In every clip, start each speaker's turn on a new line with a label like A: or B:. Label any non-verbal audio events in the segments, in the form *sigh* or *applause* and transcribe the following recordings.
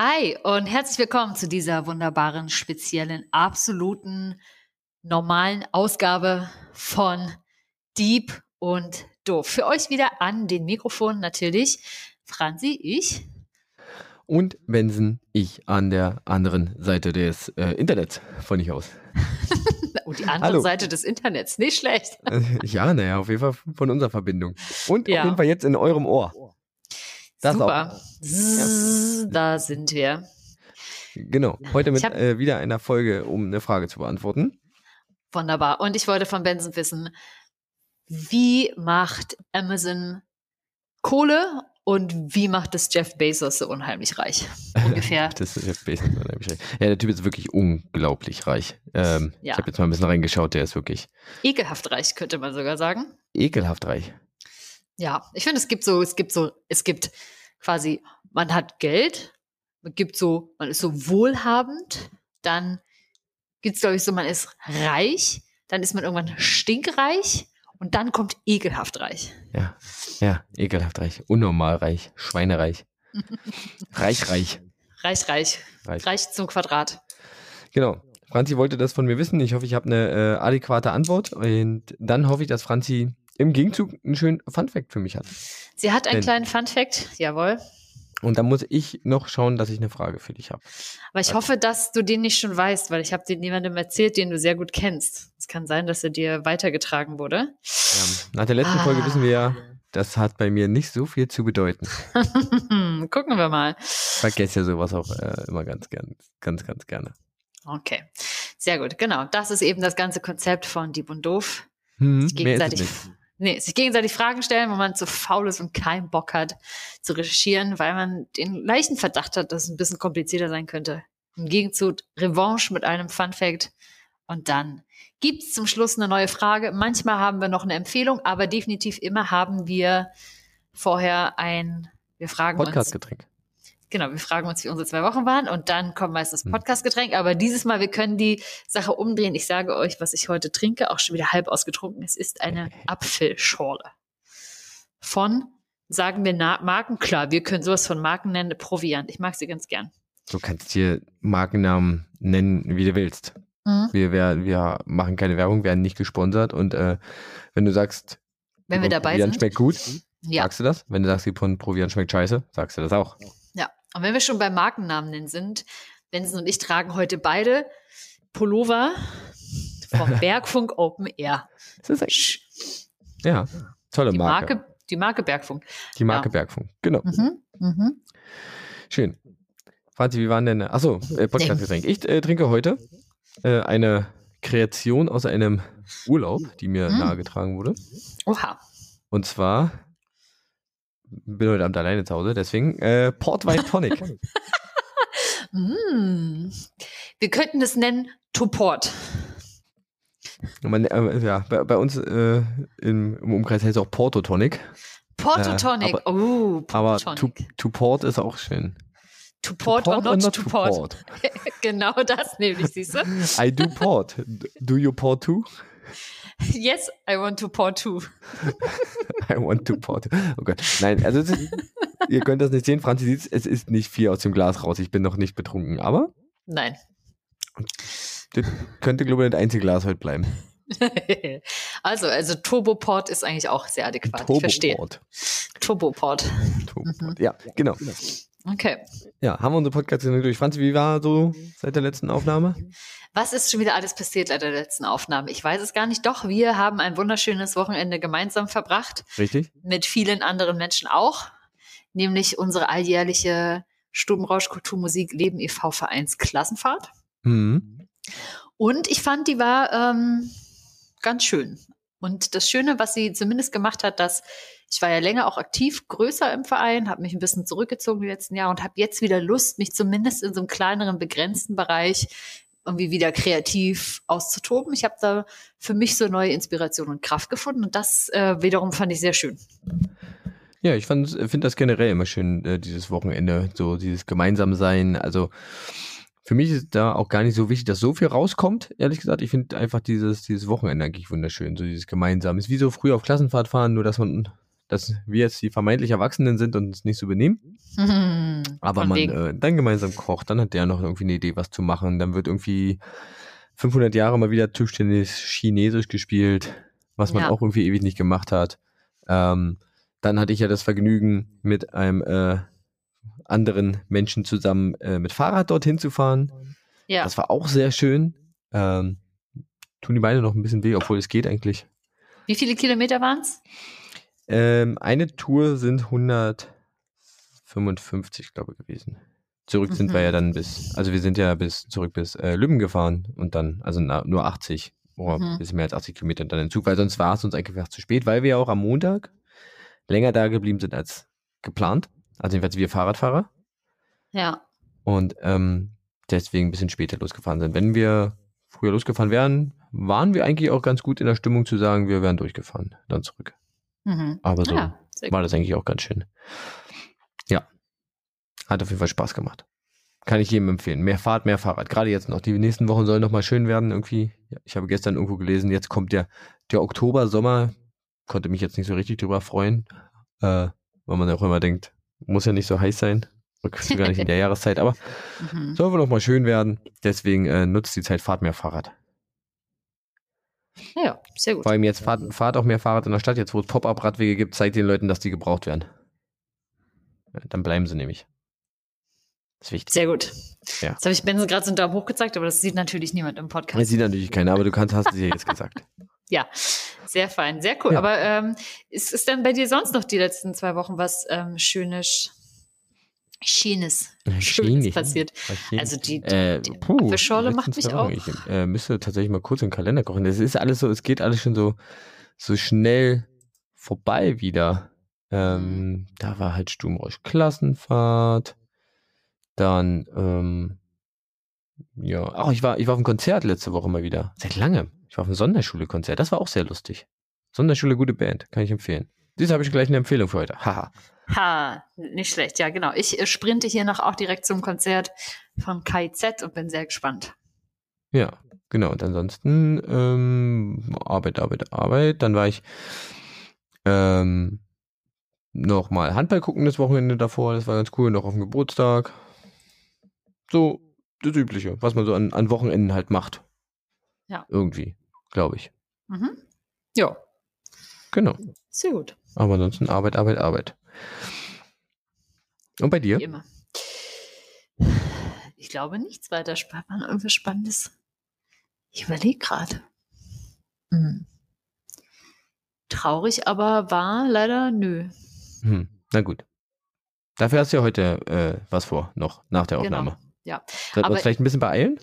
A: Hi und herzlich willkommen zu dieser wunderbaren, speziellen, absoluten, normalen Ausgabe von Deep und Doof. Für euch wieder an den Mikrofonen natürlich Franzi, ich.
B: Und Benson, ich an der anderen Seite des äh, Internets von ich aus. *laughs*
A: und die andere Hallo. Seite des Internets, nicht schlecht. *laughs*
B: ja, naja, auf jeden Fall von unserer Verbindung. Und ja. auf jeden Fall jetzt in eurem Ohr.
A: Das Super. Ja. Da sind wir.
B: Genau. Heute mit äh, wieder einer Folge, um eine Frage zu beantworten.
A: Wunderbar. Und ich wollte von Benson wissen, wie macht Amazon Kohle und wie macht es Jeff Bezos so unheimlich reich? *laughs* Ungefähr.
B: das ist Jeff Bezos unheimlich reich. Ja, der Typ ist wirklich unglaublich reich. Ähm, ja. Ich habe jetzt mal ein bisschen reingeschaut, der ist wirklich.
A: Ekelhaft reich, könnte man sogar sagen.
B: Ekelhaft reich.
A: Ja, ich finde, es gibt so, es gibt so, es gibt quasi, man hat Geld, man gibt so, man ist so wohlhabend, dann gibt's glaube ich so, man ist reich, dann ist man irgendwann stinkreich und dann kommt ekelhaft reich.
B: Ja, ja, ekelhaft reich, unnormal reich, schweinereich, *laughs* reich, reich.
A: Reich, reich, reich, reich zum Quadrat.
B: Genau. Franzi wollte das von mir wissen. Ich hoffe, ich habe eine äh, adäquate Antwort. Und dann hoffe ich, dass Franzi im Gegenzug einen schönen Funfact für mich hat.
A: Sie hat einen Denn, kleinen Funfact, jawohl.
B: Und dann muss ich noch schauen, dass ich eine Frage für dich habe.
A: Aber ich also. hoffe, dass du den nicht schon weißt, weil ich habe den jemandem erzählt, den du sehr gut kennst. Es kann sein, dass er dir weitergetragen wurde.
B: Ja, nach der letzten ah. Folge wissen wir ja, das hat bei mir nicht so viel zu bedeuten. *laughs*
A: Gucken wir mal. Ich
B: vergesse ja sowas auch äh, immer ganz gern, ganz, ganz gerne.
A: Okay, sehr gut. Genau, das ist eben das ganze Konzept von Dieb und Doof. Hm, gegenseitig Nee, sich gegenseitig Fragen stellen, wo man zu faul ist und keinen Bock hat zu recherchieren, weil man den leichten Verdacht hat, dass es ein bisschen komplizierter sein könnte. Im Gegenzug Revanche mit einem Fun Fact und dann gibt's zum Schluss eine neue Frage. Manchmal haben wir noch eine Empfehlung, aber definitiv immer haben wir vorher ein, wir fragen
B: Podcast uns. Podcast-Getränk.
A: Genau, wir fragen uns, wie unsere zwei Wochen waren und dann kommt meistens hm. Podcast-Getränk. Aber dieses Mal, wir können die Sache umdrehen. Ich sage euch, was ich heute trinke, auch schon wieder halb ausgetrunken. Es ist eine Apfelschorle. Von, sagen wir Marken, klar, wir können sowas von Marken nennen, Proviant. Ich mag sie ganz gern.
B: Du kannst hier Markennamen nennen, wie du willst. Mhm. Wir, wir, wir machen keine Werbung, werden nicht gesponsert und äh, wenn du sagst,
A: wenn wir dabei Proviant
B: sind, schmeckt gut, ja. sagst du das. Wenn du sagst, die Proviant schmeckt scheiße, sagst du das auch.
A: Und wenn wir schon bei Markennamen sind, Benson und ich tragen heute beide Pullover vom *laughs* Bergfunk Open Air.
B: Das ist ja, tolle
A: die
B: Marke.
A: Marke. Die Marke Bergfunk.
B: Die Marke ja. Bergfunk, genau. Mhm, mhm. Schön. Franzi, wie waren denn, achso, äh, Podcastgetränk. Ich äh, trinke heute äh, eine Kreation aus einem Urlaub, die mir mhm. nahegetragen wurde.
A: Oha.
B: Und zwar bin heute Abend alleine zu Hause, deswegen äh, Portwein Tonic.
A: mm. *laughs* Wir könnten es nennen Toport.
B: Man, äh, ja, bei, bei uns äh, im, im, Umkreis heißt es auch Porto Tonic.
A: Porto Tonic, äh, aber,
B: oh, Porto aber to, to Port ist auch schön.
A: To port, to port or not, not to, to port. port. *laughs* genau das nämlich, siehst du?
B: I do port. Do you port too? *laughs*
A: Yes, I want to pour two. *laughs*
B: I want to pour two. Oh Gott. Nein, also ist, ihr könnt das nicht sehen. Franzi sieht es ist nicht viel aus dem Glas raus. Ich bin noch nicht betrunken, aber.
A: Nein.
B: Das könnte, glaube ich, das einzige Glas heute bleiben. *laughs*
A: also, also Turboport ist eigentlich auch sehr adäquat. Turboport. Ich verstehe. Turboport.
B: Turboport. Mhm. Ja, genau.
A: Okay.
B: Ja, haben wir unsere Podcast durch. Franzi, wie war so seit der letzten Aufnahme?
A: Was ist schon wieder alles passiert seit der letzten Aufnahme? Ich weiß es gar nicht. Doch, wir haben ein wunderschönes Wochenende gemeinsam verbracht.
B: Richtig.
A: Mit vielen anderen Menschen auch. Nämlich unsere alljährliche Stubenrausch Kulturmusik Leben e.V. Vereins Klassenfahrt. Mhm. Und ich fand, die war ähm, ganz schön. Und das Schöne, was sie zumindest gemacht hat, dass ich war ja länger auch aktiv, größer im Verein, habe mich ein bisschen zurückgezogen die letzten Jahre und habe jetzt wieder Lust, mich zumindest in so einem kleineren, begrenzten Bereich irgendwie wieder kreativ auszutoben. Ich habe da für mich so neue Inspiration und Kraft gefunden und das äh, wiederum fand ich sehr schön.
B: Ja, ich finde das generell immer schön, äh, dieses Wochenende, so dieses Gemeinsamsein. Also für mich ist da auch gar nicht so wichtig, dass so viel rauskommt, ehrlich gesagt. Ich finde einfach dieses, dieses Wochenende eigentlich wunderschön, so dieses Gemeinsame. Ist wie so früh auf Klassenfahrt fahren, nur dass man, dass wir jetzt die vermeintlich Erwachsenen sind und uns nicht so benehmen. *laughs* Aber man äh, dann gemeinsam kocht, dann hat der noch irgendwie eine Idee, was zu machen. Dann wird irgendwie 500 Jahre mal wieder Tischtennis Chinesisch gespielt, was man ja. auch irgendwie ewig nicht gemacht hat. Ähm, dann hatte ich ja das Vergnügen, mit einem äh, anderen Menschen zusammen äh, mit Fahrrad dorthin zu fahren. Ja. Das war auch sehr schön. Ähm, tun die Beine noch ein bisschen weh, obwohl es geht eigentlich.
A: Wie viele Kilometer waren es?
B: Ähm, eine Tour sind 155, glaube ich, gewesen. Zurück sind mhm. wir ja dann bis, also wir sind ja bis zurück bis äh, Lübben gefahren und dann, also na, nur 80 oder mhm. bisschen mehr als 80 Kilometer dann in Zug, weil sonst war es uns einfach zu spät, weil wir ja auch am Montag länger da geblieben sind als geplant. Also jedenfalls wir Fahrradfahrer.
A: Ja.
B: Und ähm, deswegen ein bisschen später losgefahren sind. Wenn wir früher losgefahren wären, waren wir eigentlich auch ganz gut in der Stimmung zu sagen, wir wären durchgefahren, dann zurück. Mhm. Aber so ja, war das eigentlich auch ganz schön. Ja. Hat auf jeden Fall Spaß gemacht. Kann ich jedem empfehlen. Mehr Fahrt, mehr Fahrrad. Gerade jetzt noch. Die nächsten Wochen sollen noch mal schön werden irgendwie. Ich habe gestern irgendwo gelesen, jetzt kommt der, der Oktober, Sommer. Konnte mich jetzt nicht so richtig drüber freuen. Äh, weil man auch immer denkt, muss ja nicht so heiß sein. Gar nicht in der *laughs* Jahreszeit, aber mhm. soll wohl noch mal schön werden. Deswegen äh, nutzt die Zeit, fahrt mehr Fahrrad.
A: Ja, sehr gut.
B: Vor allem jetzt fahrt, fahrt auch mehr Fahrrad in der Stadt. Jetzt, wo es Pop-Up-Radwege gibt, zeigt den Leuten, dass die gebraucht werden. Dann bleiben sie nämlich.
A: Das ist wichtig. Sehr gut. Ja. Jetzt habe ich Benson gerade so einen Daumen hoch gezeigt, aber das sieht natürlich niemand im Podcast.
B: Das sieht natürlich keiner, aber du kannst, hast es ja jetzt gesagt. *laughs*
A: ja, sehr fein, sehr cool. Ja. Aber ähm, ist, ist denn bei dir sonst noch die letzten zwei Wochen was ähm, Schönes, Schönes, *laughs* Schönes passiert? Also die, die, äh, die puh, Schorle macht mich auch. Ich
B: äh, müsste tatsächlich mal kurz in den Kalender kochen. Das ist alles so, es geht alles schon so, so schnell vorbei wieder. Ähm, mhm. da war halt Sturmrausch Klassenfahrt. Dann, ähm, ja, ach, ich war, ich war auf einem Konzert letzte Woche mal wieder. Seit langem. Ich war auf einem Sonderschule-Konzert. Das war auch sehr lustig. Sonderschule, gute Band. Kann ich empfehlen. Dies habe ich gleich eine Empfehlung für heute. Haha.
A: Ha, nicht schlecht. Ja, genau. Ich äh, sprinte hier noch auch direkt zum Konzert von KIZ und bin sehr gespannt.
B: Ja, genau. Und ansonsten ähm, Arbeit, Arbeit, Arbeit. Dann war ich ähm, noch mal Handball gucken das Wochenende davor. Das war ganz cool. Noch auf dem Geburtstag so das Übliche, was man so an, an Wochenenden halt macht.
A: Ja.
B: Irgendwie, glaube ich.
A: Mhm. Ja.
B: Genau.
A: Sehr gut.
B: Aber ansonsten Arbeit, Arbeit, Arbeit. Und bei dir?
A: Wie immer. Ich glaube nichts weiter spannend, irgendwas Spannendes. Ich überlege gerade. Hm. Traurig, aber war leider nö.
B: Hm. Na gut. Dafür hast du ja heute äh, was vor, noch nach der genau. Aufnahme. Genau.
A: Ja.
B: Sollten wir uns vielleicht ein bisschen beeilen?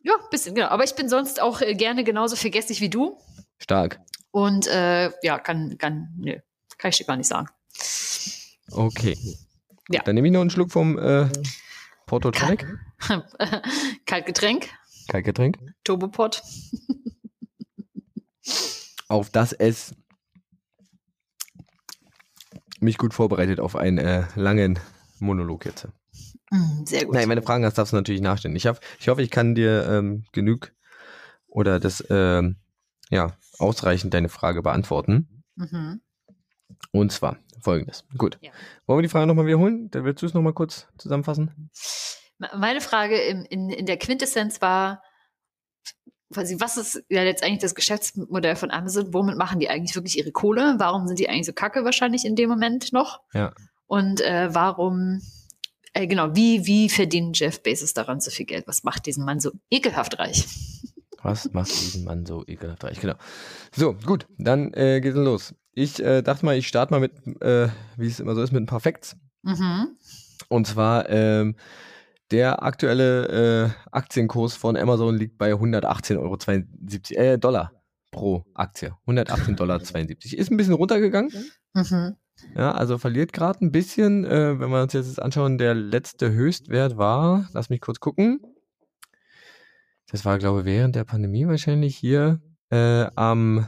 A: Ja, ein bisschen, genau. Aber ich bin sonst auch äh, gerne genauso vergesslich wie du.
B: Stark.
A: Und äh, ja, kann, kann, nö, kann ich dir gar nicht sagen.
B: Okay. Ja. Dann nehme ich noch einen Schluck vom äh, Porto Tonic. *laughs*
A: Kaltgetränk.
B: Kaltgetränk.
A: Turbopot. *laughs*
B: auf das es mich gut vorbereitet auf einen äh, langen Monolog jetzt.
A: Mm, sehr gut.
B: Nein, meine Fragen hast, darfst du natürlich nachstellen. Ich, hab, ich hoffe, ich kann dir ähm, genug oder das, ähm, ja, ausreichend deine Frage beantworten. Mhm. Und zwar folgendes. Gut. Ja. Wollen wir die Frage nochmal wiederholen? Dann willst du es nochmal kurz zusammenfassen?
A: Meine Frage in, in, in der Quintessenz war, was ist ja jetzt eigentlich das Geschäftsmodell von Amazon? Womit machen die eigentlich wirklich ihre Kohle? Warum sind die eigentlich so kacke wahrscheinlich in dem Moment noch?
B: Ja.
A: Und äh, warum äh, genau, wie, wie verdient Jeff Bezos daran so viel Geld? Was macht diesen Mann so ekelhaft reich?
B: Was macht diesen Mann so ekelhaft reich? Genau. So, gut, dann äh, geht's los. Ich äh, dachte mal, ich starte mal mit, äh, wie es immer so ist, mit ein paar Facts. Mhm. Und zwar, ähm, der aktuelle äh, Aktienkurs von Amazon liegt bei 118,72 Euro, äh, Dollar pro Aktie. 118,72 Dollar. Ist ein bisschen runtergegangen. Mhm. Ja, also verliert gerade ein bisschen. Äh, wenn wir uns jetzt anschauen, der letzte Höchstwert war, lass mich kurz gucken. Das war, glaube ich, während der Pandemie wahrscheinlich hier äh, am,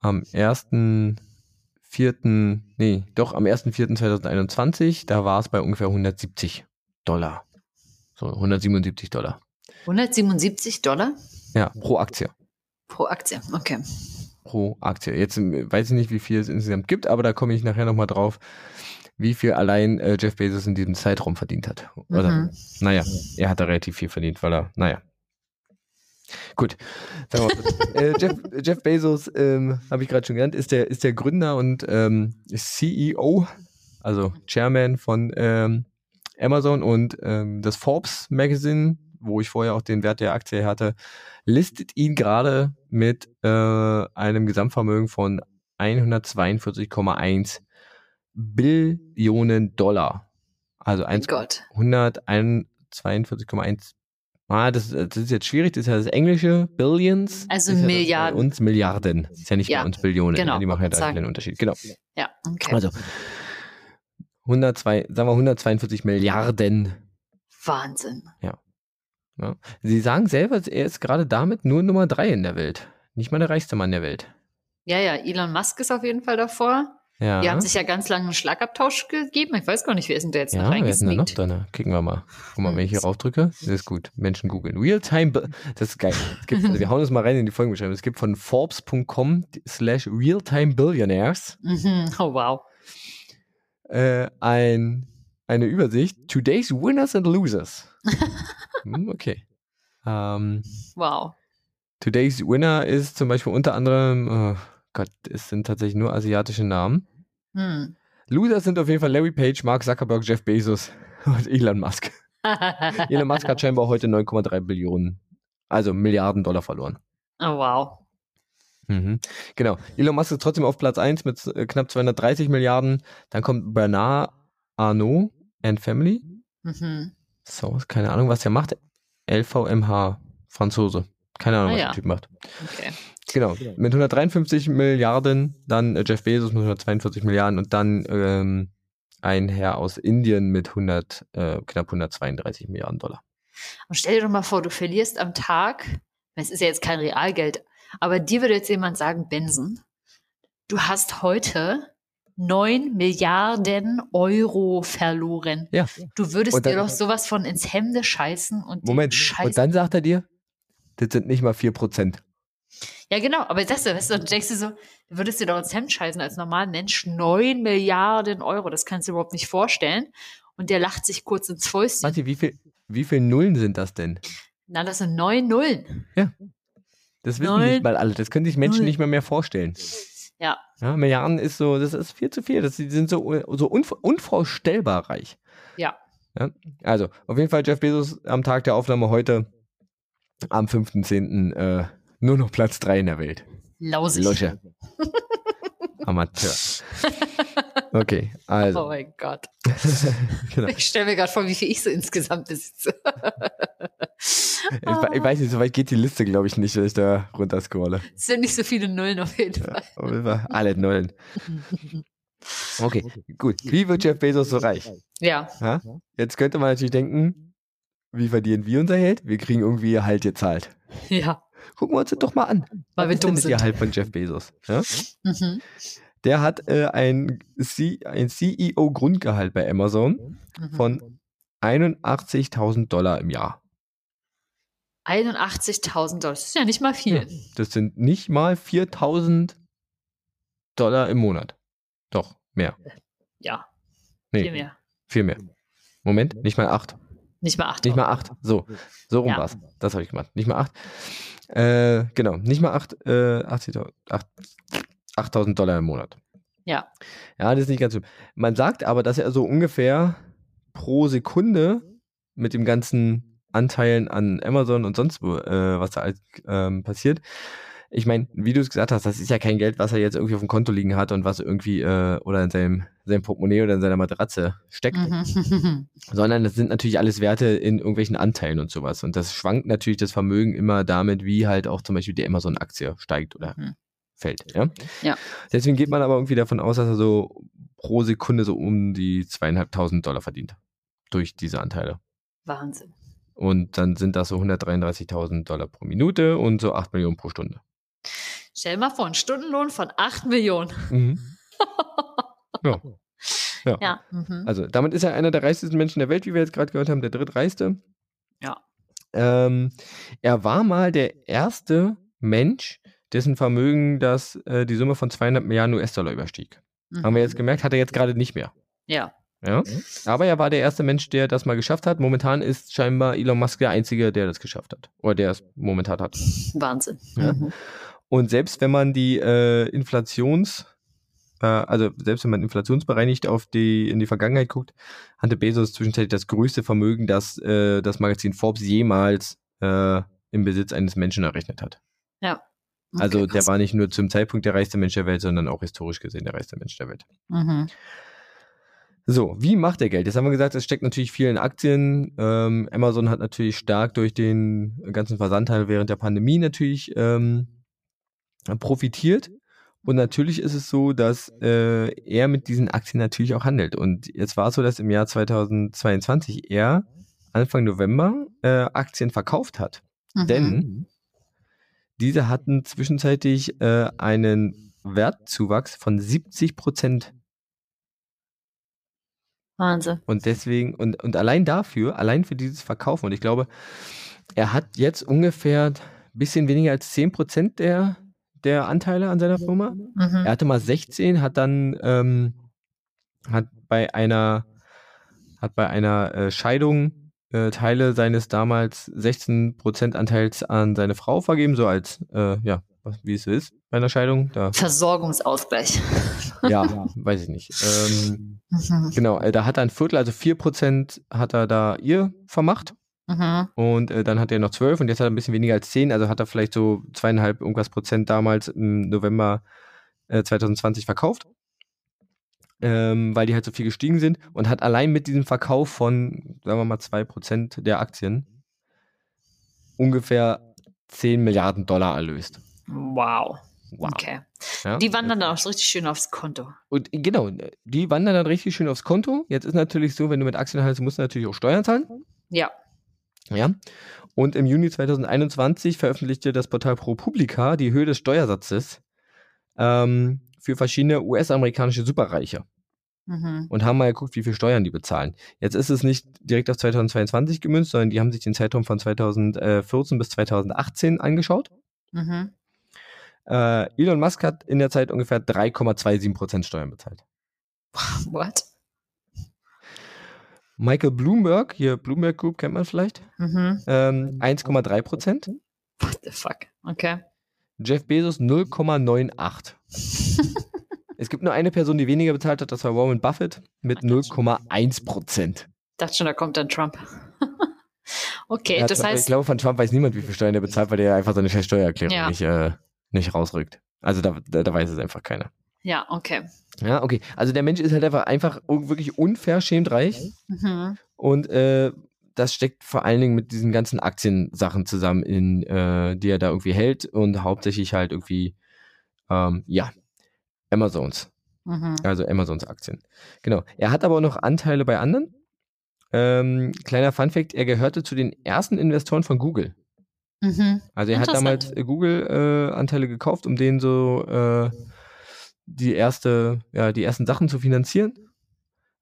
B: am 1.4., nee, doch am 1.4.2021, da war es bei ungefähr 170 Dollar. So, 177 Dollar.
A: 177 Dollar?
B: Ja, pro Aktie.
A: Pro Aktie, okay
B: pro Aktie. Jetzt ähm, weiß ich nicht, wie viel es insgesamt gibt, aber da komme ich nachher nochmal drauf, wie viel allein äh, Jeff Bezos in diesem Zeitraum verdient hat. Oder, mhm. naja, er hat da relativ viel verdient, weil er, naja. Gut. *laughs* äh, Jeff, Jeff, Bezos, ähm, habe ich gerade schon genannt, ist der, ist der Gründer und ähm, CEO, also Chairman von ähm, Amazon und ähm, das Forbes Magazine, wo ich vorher auch den Wert der Aktie hatte, listet ihn gerade mit äh, einem Gesamtvermögen von 142,1 Billionen Dollar. Also 142,1 Ah, das, das, ist jetzt schwierig, das ist ja das Englische, Billions.
A: Also Milliarden.
B: Ja bei uns Milliarden. Das ist ja nicht ja. bei uns Billionen. Genau. Ja, die machen ja da einen Unterschied. Genau.
A: Ja, okay.
B: Also 102, sagen wir 142 Milliarden.
A: Wahnsinn.
B: Ja. ja. Sie sagen selber, er ist gerade damit nur Nummer drei in der Welt. Nicht mal der reichste Mann der Welt.
A: Ja, ja, Elon Musk ist auf jeden Fall davor. Ja. Die haben sich ja ganz lange einen Schlagabtausch gegeben. Ich weiß gar nicht, wer ist denn der jetzt
B: ja,
A: noch
B: reingesneakt? Ist da noch? Kicken wir mal. Guck mal, wenn ich hier raufdrücke, das ist gut. Menschen googeln. Realtime, das ist geil. Gibt, also wir hauen das mal rein in die Folgenbeschreibung. Es gibt von Forbes.com slash Realtime Billionaires.
A: Mhm. Oh, wow.
B: Äh, ein, eine Übersicht. Today's Winners and Losers. *laughs* hm, okay. Ähm,
A: wow.
B: Today's Winner ist zum Beispiel unter anderem, oh Gott, es sind tatsächlich nur asiatische Namen. Hm. Loser sind auf jeden Fall Larry Page, Mark Zuckerberg, Jeff Bezos *laughs* und Elon Musk. *laughs* Elon Musk hat scheinbar heute 9,3 Billionen, also Milliarden Dollar verloren.
A: Oh, wow.
B: Mhm. Genau. Elon Musk ist trotzdem auf Platz 1 mit äh, knapp 230 Milliarden. Dann kommt Bernard Arnault and Family. Mhm. So, keine Ahnung, was der macht. LVMH, Franzose. Keine Ahnung, ah, was ja. der Typ macht. Okay. Genau, mit 153 Milliarden, dann äh, Jeff Bezos mit 142 Milliarden und dann ähm, ein Herr aus Indien mit 100, äh, knapp 132 Milliarden Dollar.
A: Und stell dir doch mal vor, du verlierst am Tag, es ist ja jetzt kein Realgeld, aber dir würde jetzt jemand sagen, Benson, du hast heute 9 Milliarden Euro verloren.
B: Ja.
A: Du würdest dann, dir doch sowas von ins Hemde scheißen und
B: Moment, und dann sagt er dir, das sind nicht mal 4 Prozent.
A: Ja, genau, aber das, weißt du, denkst du so, würdest du doch ins Hemd scheißen als normaler Mensch, 9 Milliarden Euro, das kannst du überhaupt nicht vorstellen. Und der lacht sich kurz ins Fäustchen.
B: Warte, wie viel, wie viel Nullen sind das denn?
A: Na, das sind neun Nullen.
B: Ja. Das wissen neun, nicht mal alle, das können sich Menschen Nullen. nicht mehr mehr vorstellen.
A: Ja.
B: ja. Milliarden ist so, das ist viel zu viel, das, die sind so, so unvorstellbar reich.
A: Ja.
B: ja. Also, auf jeden Fall Jeff Bezos am Tag der Aufnahme heute, am 5.10., äh, nur noch Platz 3 in der Welt.
A: Lausig.
B: Lusche. *laughs* Amateur. Okay, also.
A: Oh mein Gott. *laughs* genau. Ich stelle mir gerade vor, wie viel ich so insgesamt besitze.
B: ich, ich, weiß nicht, so weit geht die Liste, glaube ich, nicht, wenn ich da runterscrolle.
A: Es sind nicht so viele Nullen auf jeden Fall.
B: Ja, alle Nullen. *laughs* Okay, gut. Wie wird Jeff Bezos so reich?
A: Ja.
B: ja. Jetzt könnte man natürlich denken, wie verdienen wir unser Geld? Wir kriegen irgendwie halt gezahlt. *laughs*
A: Ja.
B: Gucken wir uns das doch mal an.
A: Weil wir dumm sind.
B: halt von Jeff Bezos. Ja? Mhm. Der hat äh, ein, ein CEO-Grundgehalt bei Amazon mhm. von 81.000 Dollar im Jahr.
A: 81.000 Dollar, das ist ja nicht mal viel. Ja,
B: das sind nicht mal 4.000 Dollar im Monat. Doch, mehr.
A: Ja,
B: nee, viel mehr. Viel mehr. Moment, nicht mal 8.
A: Nicht mal 8.
B: Nicht mal 8. So, so rum ja. war's. Das habe ich gemacht. Nicht mal 8. Äh, genau, nicht mal 8, äh, 8000 Dollar im Monat.
A: Ja.
B: Ja, das ist nicht ganz so. Man sagt aber, dass er so ungefähr pro Sekunde mit dem ganzen Anteilen an Amazon und sonst wo, äh, was da ähm, passiert, ich meine, wie du es gesagt hast, das ist ja kein Geld, was er jetzt irgendwie auf dem Konto liegen hat und was irgendwie äh, oder in seinem, seinem Portemonnaie oder in seiner Matratze steckt, mhm. *laughs* sondern das sind natürlich alles Werte in irgendwelchen Anteilen und sowas. Und das schwankt natürlich das Vermögen immer damit, wie halt auch zum Beispiel die Amazon-Aktie steigt oder mhm. fällt. Ja?
A: ja.
B: Deswegen geht man aber irgendwie davon aus, dass er so pro Sekunde so um die zweieinhalbtausend Dollar verdient durch diese Anteile.
A: Wahnsinn.
B: Und dann sind das so 133.000 Dollar pro Minute und so 8 Millionen pro Stunde.
A: Stell mal vor, ein Stundenlohn von 8 Millionen.
B: Mhm. *laughs* ja.
A: Ja. ja. Mhm.
B: Also damit ist er einer der reichsten Menschen der Welt, wie wir jetzt gerade gehört haben, der drittreichste.
A: Ja.
B: Ähm, er war mal der erste Mensch, dessen Vermögen das äh, die Summe von 200 Milliarden US-Dollar überstieg. Mhm. Haben wir jetzt gemerkt, hat er jetzt gerade nicht mehr.
A: Ja.
B: Ja. Aber er war der erste Mensch, der das mal geschafft hat. Momentan ist scheinbar Elon Musk der Einzige, der das geschafft hat. Oder der es momentan hat.
A: Wahnsinn.
B: Ja. Mhm. Und selbst wenn man die äh, Inflations, äh, also selbst wenn man inflationsbereinigt auf die, in die Vergangenheit guckt, hatte Bezos zwischenzeitlich das größte Vermögen, das äh, das Magazin Forbes jemals äh, im Besitz eines Menschen errechnet hat.
A: Ja.
B: Okay, also der war nicht nur zum Zeitpunkt der reichste Mensch der Welt, sondern auch historisch gesehen der reichste Mensch der Welt. Mhm. So, wie macht er Geld? Jetzt haben wir gesagt, es steckt natürlich viel in Aktien. Ähm, Amazon hat natürlich stark durch den ganzen Versandteil während der Pandemie natürlich ähm, profitiert. Und natürlich ist es so, dass äh, er mit diesen Aktien natürlich auch handelt. Und jetzt war es so, dass im Jahr 2022 er Anfang November äh, Aktien verkauft hat. Mhm. Denn diese hatten zwischenzeitlich äh, einen Wertzuwachs von 70 Prozent.
A: Wahnsinn.
B: Und deswegen, und, und allein dafür, allein für dieses Verkaufen, und ich glaube, er hat jetzt ungefähr ein bisschen weniger als 10 Prozent der, der Anteile an seiner Firma. Mhm. Er hatte mal 16, hat dann ähm, hat bei einer hat bei einer äh, Scheidung äh, Teile seines damals 16% Anteils an seine Frau vergeben, so als, äh, ja, wie es ist bei einer Scheidung. Da.
A: Versorgungsausgleich.
B: Ja, ja, *laughs* weiß ich nicht. Ähm, mhm. Genau, äh, da hat er ein Viertel, also 4% hat er da ihr vermacht. Mhm. Und äh, dann hat er noch 12 und jetzt hat er ein bisschen weniger als 10, also hat er vielleicht so zweieinhalb irgendwas Prozent damals im November äh, 2020 verkauft ähm, weil die halt so viel gestiegen sind und hat allein mit diesem Verkauf von, sagen wir mal, 2% der Aktien ungefähr 10 Milliarden Dollar erlöst.
A: Wow. Wow. Okay. Ja? Die wandern dann auch so richtig schön aufs Konto.
B: Und genau, die wandern dann richtig schön aufs Konto. Jetzt ist natürlich so, wenn du mit Aktien handelst, musst du natürlich auch Steuern zahlen.
A: Ja.
B: Ja. Und im Juni 2021 veröffentlichte das Portal ProPublica die Höhe des Steuersatzes ähm, für verschiedene US-amerikanische Superreiche. Mhm. Und haben mal geguckt, wie viel Steuern die bezahlen. Jetzt ist es nicht direkt auf 2022 gemünzt, sondern die haben sich den Zeitraum von 2014 bis 2018 angeschaut. Mhm. Äh, Elon Musk hat in der Zeit ungefähr 3,27% Steuern bezahlt. *laughs*
A: What?
B: Michael Bloomberg, hier Bloomberg Group kennt man vielleicht, mhm. ähm, 1,3%
A: What the fuck? Okay.
B: Jeff Bezos 0,98. *laughs* es gibt nur eine Person, die weniger bezahlt hat, das war Warren Buffett mit 0,1 Prozent.
A: Dachte schon, da kommt dann Trump. *laughs* okay, das heißt.
B: Ich glaube, von Trump weiß niemand, wie viel Steuern er bezahlt, weil der einfach seine scheiß Steuererklärung ja. nicht, äh, nicht rausrückt. Also da, da, da, weiß es einfach keiner.
A: Ja, okay.
B: Ja, okay. Also der Mensch ist halt einfach, einfach wirklich unverschämt reich. Mhm. Und äh, das steckt vor allen Dingen mit diesen ganzen Aktiensachen zusammen, in, äh, die er da irgendwie hält und hauptsächlich halt irgendwie, ähm, ja, Amazons. Mhm. Also Amazons Aktien. Genau. Er hat aber auch noch Anteile bei anderen. Ähm, kleiner Funfact, er gehörte zu den ersten Investoren von Google. Mhm. Also er hat damals Google-Anteile äh, gekauft, um denen so äh, die erste, ja, die ersten Sachen zu finanzieren.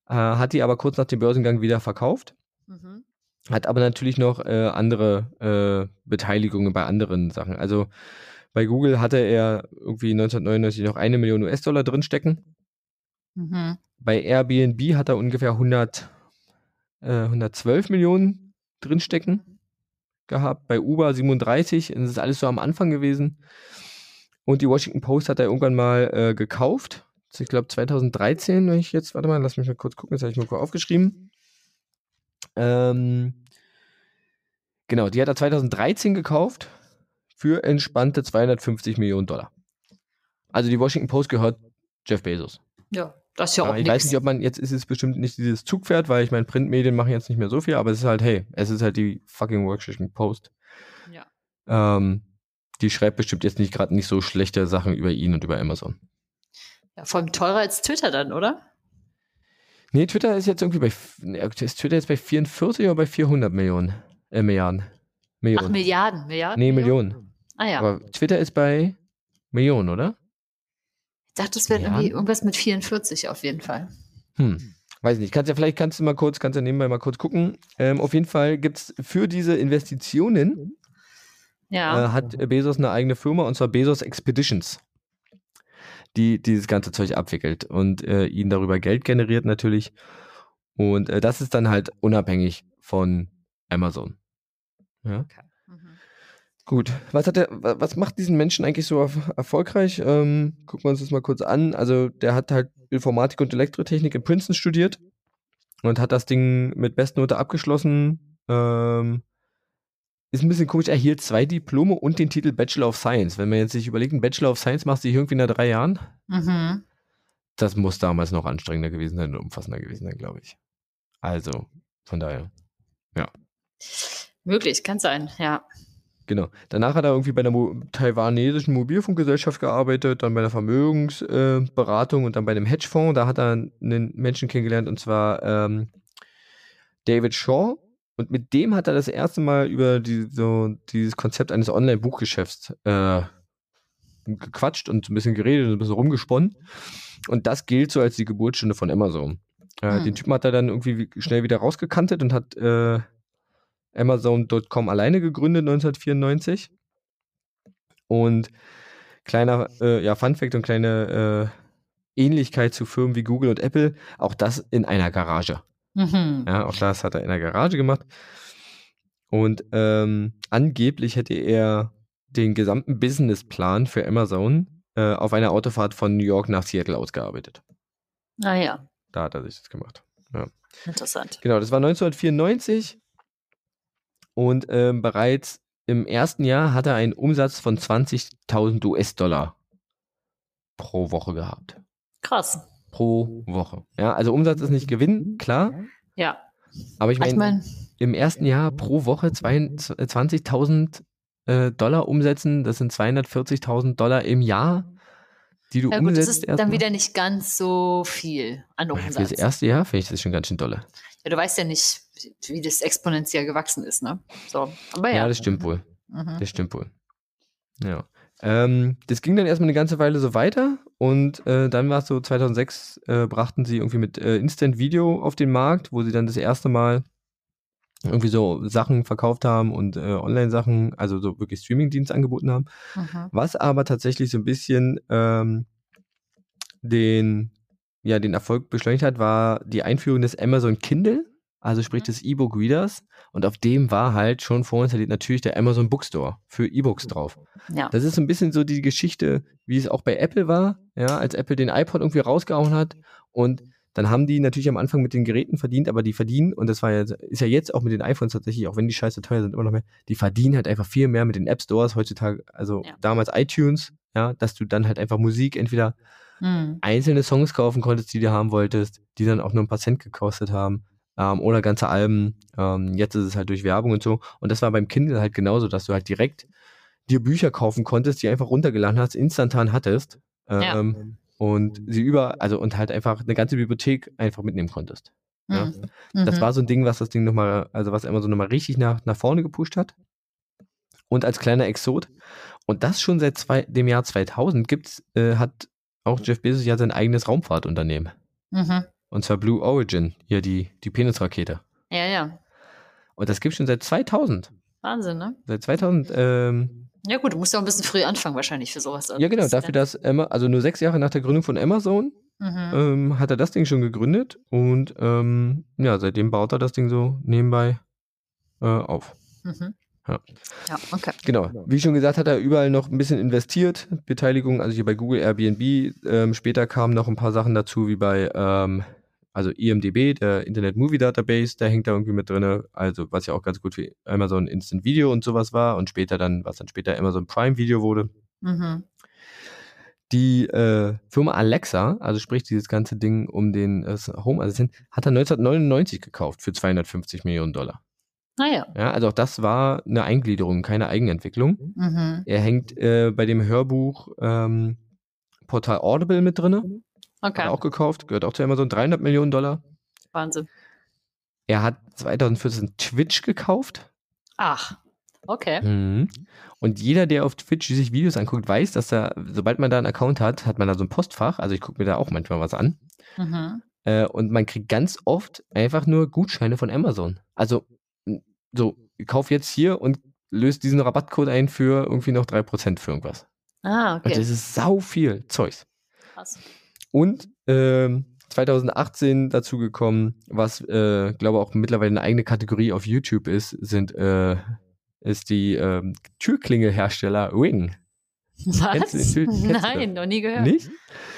B: Äh, hat die aber kurz nach dem Börsengang wieder verkauft. Mhm hat aber natürlich noch äh, andere äh, Beteiligungen bei anderen Sachen. Also bei Google hatte er irgendwie 1999 noch eine Million US-Dollar drinstecken. Mhm. Bei Airbnb hat er ungefähr 100, äh, 112 Millionen drinstecken gehabt. Bei Uber 37. Das ist alles so am Anfang gewesen. Und die Washington Post hat er irgendwann mal äh, gekauft. Ich glaube 2013, wenn ich jetzt, warte mal, lass mich mal kurz gucken, das habe ich mir kurz aufgeschrieben. Ähm, genau, die hat er 2013 gekauft für entspannte 250 Millionen Dollar. Also die Washington Post gehört Jeff Bezos.
A: Ja, das ist ja auch
B: Ich nix. weiß nicht, ob man, jetzt ist es bestimmt nicht dieses Zugpferd, weil ich meine, Printmedien machen jetzt nicht mehr so viel, aber es ist halt, hey, es ist halt die fucking Washington Post. Ja. Ähm, die schreibt bestimmt jetzt nicht gerade nicht so schlechte Sachen über ihn und über Amazon.
A: Ja, vor allem teurer als Twitter dann, oder?
B: Nee, Twitter ist jetzt irgendwie bei, ist Twitter jetzt bei 44 oder bei 400 Millionen, äh, Milliarden?
A: Millionen. Ach, Milliarden, Milliarden?
B: Nee, Millionen. Millionen.
A: Ah ja.
B: Aber Twitter ist bei Millionen, oder?
A: Ich dachte, es wäre irgendwie irgendwas mit 44 auf jeden Fall.
B: Hm. Weiß nicht. Kannst ja, vielleicht kannst du mal kurz, kannst du nebenbei mal kurz gucken. Ähm, auf jeden Fall gibt es für diese Investitionen
A: ja.
B: äh, hat Bezos eine eigene Firma und zwar Bezos Expeditions. die dieses ganze Zeug abwickelt und äh, ihnen darüber Geld generiert natürlich. Und äh, das ist dann halt unabhängig von Amazon. Ja. Okay. Gut, was hat der, was macht diesen Menschen eigentlich so erfolgreich? Ähm, gucken wir uns das mal kurz an. Also der hat halt Informatik und Elektrotechnik in Princeton studiert und hat das Ding mit Bestnote abgeschlossen. Ähm, ist ein bisschen komisch, er erhielt zwei Diplome und den Titel Bachelor of Science. Wenn man jetzt sich überlegt, ein Bachelor of Science machst du irgendwie nach drei Jahren. Mhm. Das muss damals noch anstrengender gewesen sein und umfassender gewesen sein, glaube ich. Also, von daher, ja.
A: Möglich, kann sein, ja.
B: Genau. Danach hat er irgendwie bei einer Mo taiwanesischen Mobilfunkgesellschaft gearbeitet, dann bei einer Vermögensberatung äh, und dann bei einem Hedgefonds. Da hat er einen Menschen kennengelernt und zwar ähm, David Shaw. Und mit dem hat er das erste Mal über die, so, dieses Konzept eines Online-Buchgeschäfts äh, gequatscht und ein bisschen geredet und ein bisschen rumgesponnen. Und das gilt so als die Geburtsstunde von Amazon. Äh, hm. Den Typen hat er dann irgendwie schnell wieder rausgekantet und hat äh, Amazon.com alleine gegründet 1994. Und kleiner äh, ja, Fun-Fact und kleine äh, Ähnlichkeit zu Firmen wie Google und Apple, auch das in einer Garage. Mhm. Ja, auch das hat er in der Garage gemacht. Und ähm, angeblich hätte er den gesamten Businessplan für Amazon äh, auf einer Autofahrt von New York nach Seattle ausgearbeitet.
A: Ah ja.
B: Da hat er sich das gemacht. Ja.
A: Interessant.
B: Genau, das war 1994 und ähm, bereits im ersten Jahr hat er einen Umsatz von 20.000 US-Dollar pro Woche gehabt.
A: Krass.
B: Pro Woche. Ja, also Umsatz ist nicht Gewinn, klar.
A: Ja.
B: Aber ich meine, ich mein, im ersten Jahr pro Woche 20.000 äh, Dollar umsetzen, das sind 240.000 Dollar im Jahr, die du ja, gut, umsetzt.
A: Das ist dann wieder nicht ganz so viel an Umsatz.
B: Für das erste Jahr finde ich das schon ganz schön dolle.
A: Ja, du weißt ja nicht, wie das exponentiell gewachsen ist, ne? So, aber ja.
B: Ja, das stimmt wohl. Mhm. Das stimmt wohl. Ja. Ähm, das ging dann erstmal eine ganze Weile so weiter und äh, dann war es so 2006, äh, brachten sie irgendwie mit äh, Instant Video auf den Markt, wo sie dann das erste Mal irgendwie so Sachen verkauft haben und äh, Online-Sachen, also so wirklich Streaming-Dienst angeboten haben. Mhm. Was aber tatsächlich so ein bisschen ähm, den, ja, den Erfolg beschleunigt hat, war die Einführung des Amazon Kindle also sprich mhm. des E-Book Readers. Und auf dem war halt schon vorinstalliert natürlich der Amazon Bookstore für E-Books drauf. Ja. Das ist so ein bisschen so die Geschichte, wie es auch bei Apple war, ja, als Apple den iPod irgendwie rausgehauen hat. Und dann haben die natürlich am Anfang mit den Geräten verdient, aber die verdienen, und das war ja, ist ja jetzt auch mit den iPhones tatsächlich, auch wenn die scheiße teuer sind, immer noch mehr, die verdienen halt einfach viel mehr mit den App Stores heutzutage, also ja. damals iTunes, ja, dass du dann halt einfach Musik entweder mhm. einzelne Songs kaufen konntest, die du haben wolltest, die dann auch nur ein paar Cent gekostet haben ähm, oder ganze Alben. Ähm, jetzt ist es halt durch Werbung und so. Und das war beim Kindle halt genauso, dass du halt direkt dir Bücher kaufen konntest, die einfach runtergeladen hast, instantan hattest. Ähm, ja. Und sie über, also und halt einfach eine ganze Bibliothek einfach mitnehmen konntest. Ja? Mhm. Das mhm. war so ein Ding, was das Ding nochmal, also was immer so nochmal richtig nach, nach vorne gepusht hat. Und als kleiner Exot. Und das schon seit zwei, dem Jahr 2000 gibt's, äh, hat auch Jeff Bezos ja sein eigenes Raumfahrtunternehmen. Mhm. Und zwar Blue Origin, hier die, die Penisrakete.
A: Ja, ja.
B: Und das gibt schon seit 2000.
A: Wahnsinn, ne?
B: Seit 2000. Ähm,
A: ja gut, du musst ja auch ein bisschen früh anfangen wahrscheinlich für sowas.
B: Ja genau, dafür, dass Emma, also nur sechs Jahre nach der Gründung von Amazon, mhm. ähm, hat er das Ding schon gegründet und ähm, ja, seitdem baut er das Ding so nebenbei äh, auf. Mhm. Ja.
A: ja, okay.
B: Genau. Wie schon gesagt, hat er überall noch ein bisschen investiert. Beteiligung, also hier bei Google, Airbnb. Ähm, später kamen noch ein paar Sachen dazu, wie bei ähm, also IMDB, der Internet Movie Database, der hängt da irgendwie mit drin, also was ja auch ganz gut für Amazon Instant Video und sowas war und später dann, was dann später Amazon Prime Video wurde. Mhm. Die äh, Firma Alexa, also sprich dieses ganze Ding um den äh, Home Assistant, hat er 1999 gekauft für 250 Millionen Dollar.
A: Naja.
B: Ah, ja, also auch das war eine Eingliederung, keine Eigenentwicklung. Mhm. Er hängt äh, bei dem Hörbuch ähm, Portal Audible mit drin. Okay. Hat er auch gekauft, gehört auch zu Amazon, 300 Millionen Dollar.
A: Wahnsinn.
B: Er hat 2014 Twitch gekauft.
A: Ach, okay.
B: Mhm. Und jeder, der auf Twitch sich Videos anguckt, weiß, dass da, sobald man da einen Account hat, hat man da so ein Postfach. Also ich gucke mir da auch manchmal was an. Mhm. Äh, und man kriegt ganz oft einfach nur Gutscheine von Amazon. Also so, kauf jetzt hier und löst diesen Rabattcode ein für irgendwie noch 3% für irgendwas.
A: Ah, okay.
B: Und das ist sau viel Zeugs.
A: Krass.
B: Und äh, 2018 dazu gekommen, was, äh, glaube auch mittlerweile eine eigene Kategorie auf YouTube ist, sind äh, ist die ähm, Türklingelhersteller Ring.
A: Was? Tür, Nein, noch nie gehört.
B: Nicht?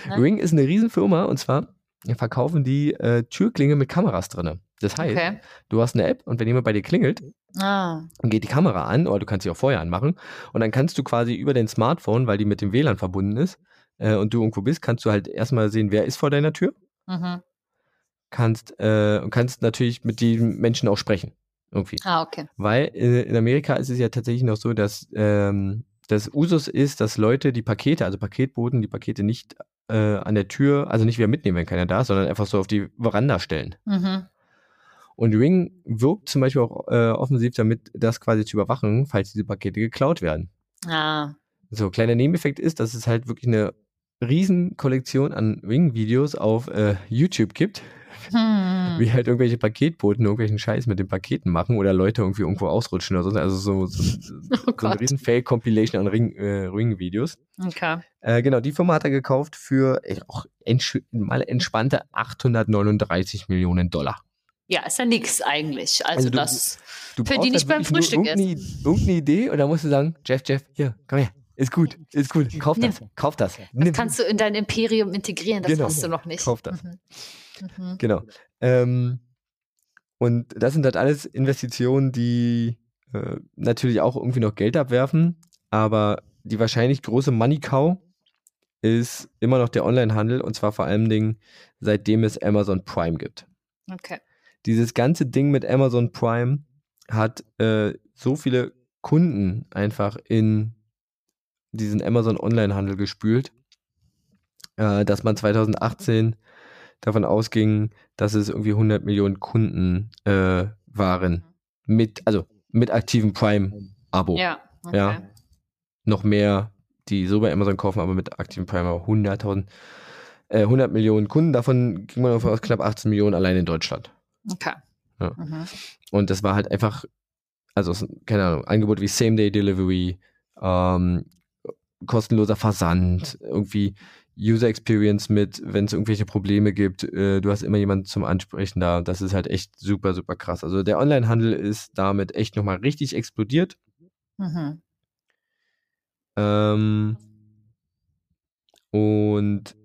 B: Nein. Ring ist eine Riesenfirma und zwar verkaufen die äh, Türklinge mit Kameras drin. Das heißt, okay. du hast eine App und wenn jemand bei dir klingelt, ah. geht die Kamera an oder du kannst sie auch vorher anmachen und dann kannst du quasi über dein Smartphone, weil die mit dem WLAN verbunden ist äh, und du irgendwo bist, kannst du halt erstmal sehen, wer ist vor deiner Tür. Mhm. Kannst, äh, kannst natürlich mit den Menschen auch sprechen. Irgendwie.
A: Ah, okay.
B: Weil in, in Amerika ist es ja tatsächlich noch so, dass ähm, das Usus ist, dass Leute die Pakete, also Paketboten, die Pakete nicht äh, an der Tür, also nicht wieder mitnehmen, wenn keiner da ist, sondern einfach so auf die Veranda stellen. Mhm. Und Ring wirkt zum Beispiel auch äh, offensiv damit, das quasi zu überwachen, falls diese Pakete geklaut werden.
A: Ah.
B: So, kleiner Nebeneffekt ist, dass es halt wirklich eine riesen Kollektion an Ring-Videos auf äh, YouTube gibt, hm. Wie halt irgendwelche Paketboten irgendwelchen Scheiß mit den Paketen machen oder Leute irgendwie irgendwo ausrutschen oder so. Also so, so, *laughs* oh so eine riesen Fake-Compilation an Ring, äh, Ring-Videos.
A: Okay.
B: Äh, genau, die Firma hat er gekauft für ey, auch mal entspannte 839 Millionen Dollar.
A: Ja, ist ja nix eigentlich. Also, also du, das du für die nicht beim Frühstück
B: irgendeine,
A: essen.
B: Irgendeine Idee und dann musst du sagen, Jeff, Jeff, hier, komm her. Ist gut, ist gut. Kauf das, kauf das.
A: Das kannst du in dein Imperium integrieren, das genau. hast du noch nicht.
B: Kauf das. Mhm. Mhm. Genau. Ähm, und das sind halt alles Investitionen, die äh, natürlich auch irgendwie noch Geld abwerfen, aber die wahrscheinlich große Money Cow ist immer noch der Onlinehandel und zwar vor allen Dingen seitdem es Amazon Prime gibt.
A: Okay.
B: Dieses ganze Ding mit Amazon Prime hat äh, so viele Kunden einfach in diesen Amazon Onlinehandel gespült, äh, dass man 2018 davon ausging, dass es irgendwie 100 Millionen Kunden äh, waren. Mit, also mit aktivem Prime-Abo.
A: Ja, okay.
B: ja. Noch mehr, die so bei Amazon kaufen, aber mit aktivem Prime 100.000, äh, 100 Millionen Kunden. Davon ging man davon aus knapp 18 Millionen allein in Deutschland.
A: Okay.
B: Ja. Mhm. Und das war halt einfach, also keine Ahnung, Angebote wie Same-Day-Delivery, ähm, kostenloser Versand, irgendwie User Experience mit, wenn es irgendwelche Probleme gibt, äh, du hast immer jemanden zum Ansprechen da. Das ist halt echt super, super krass. Also der Onlinehandel ist damit echt nochmal richtig explodiert. Mhm. Ähm, und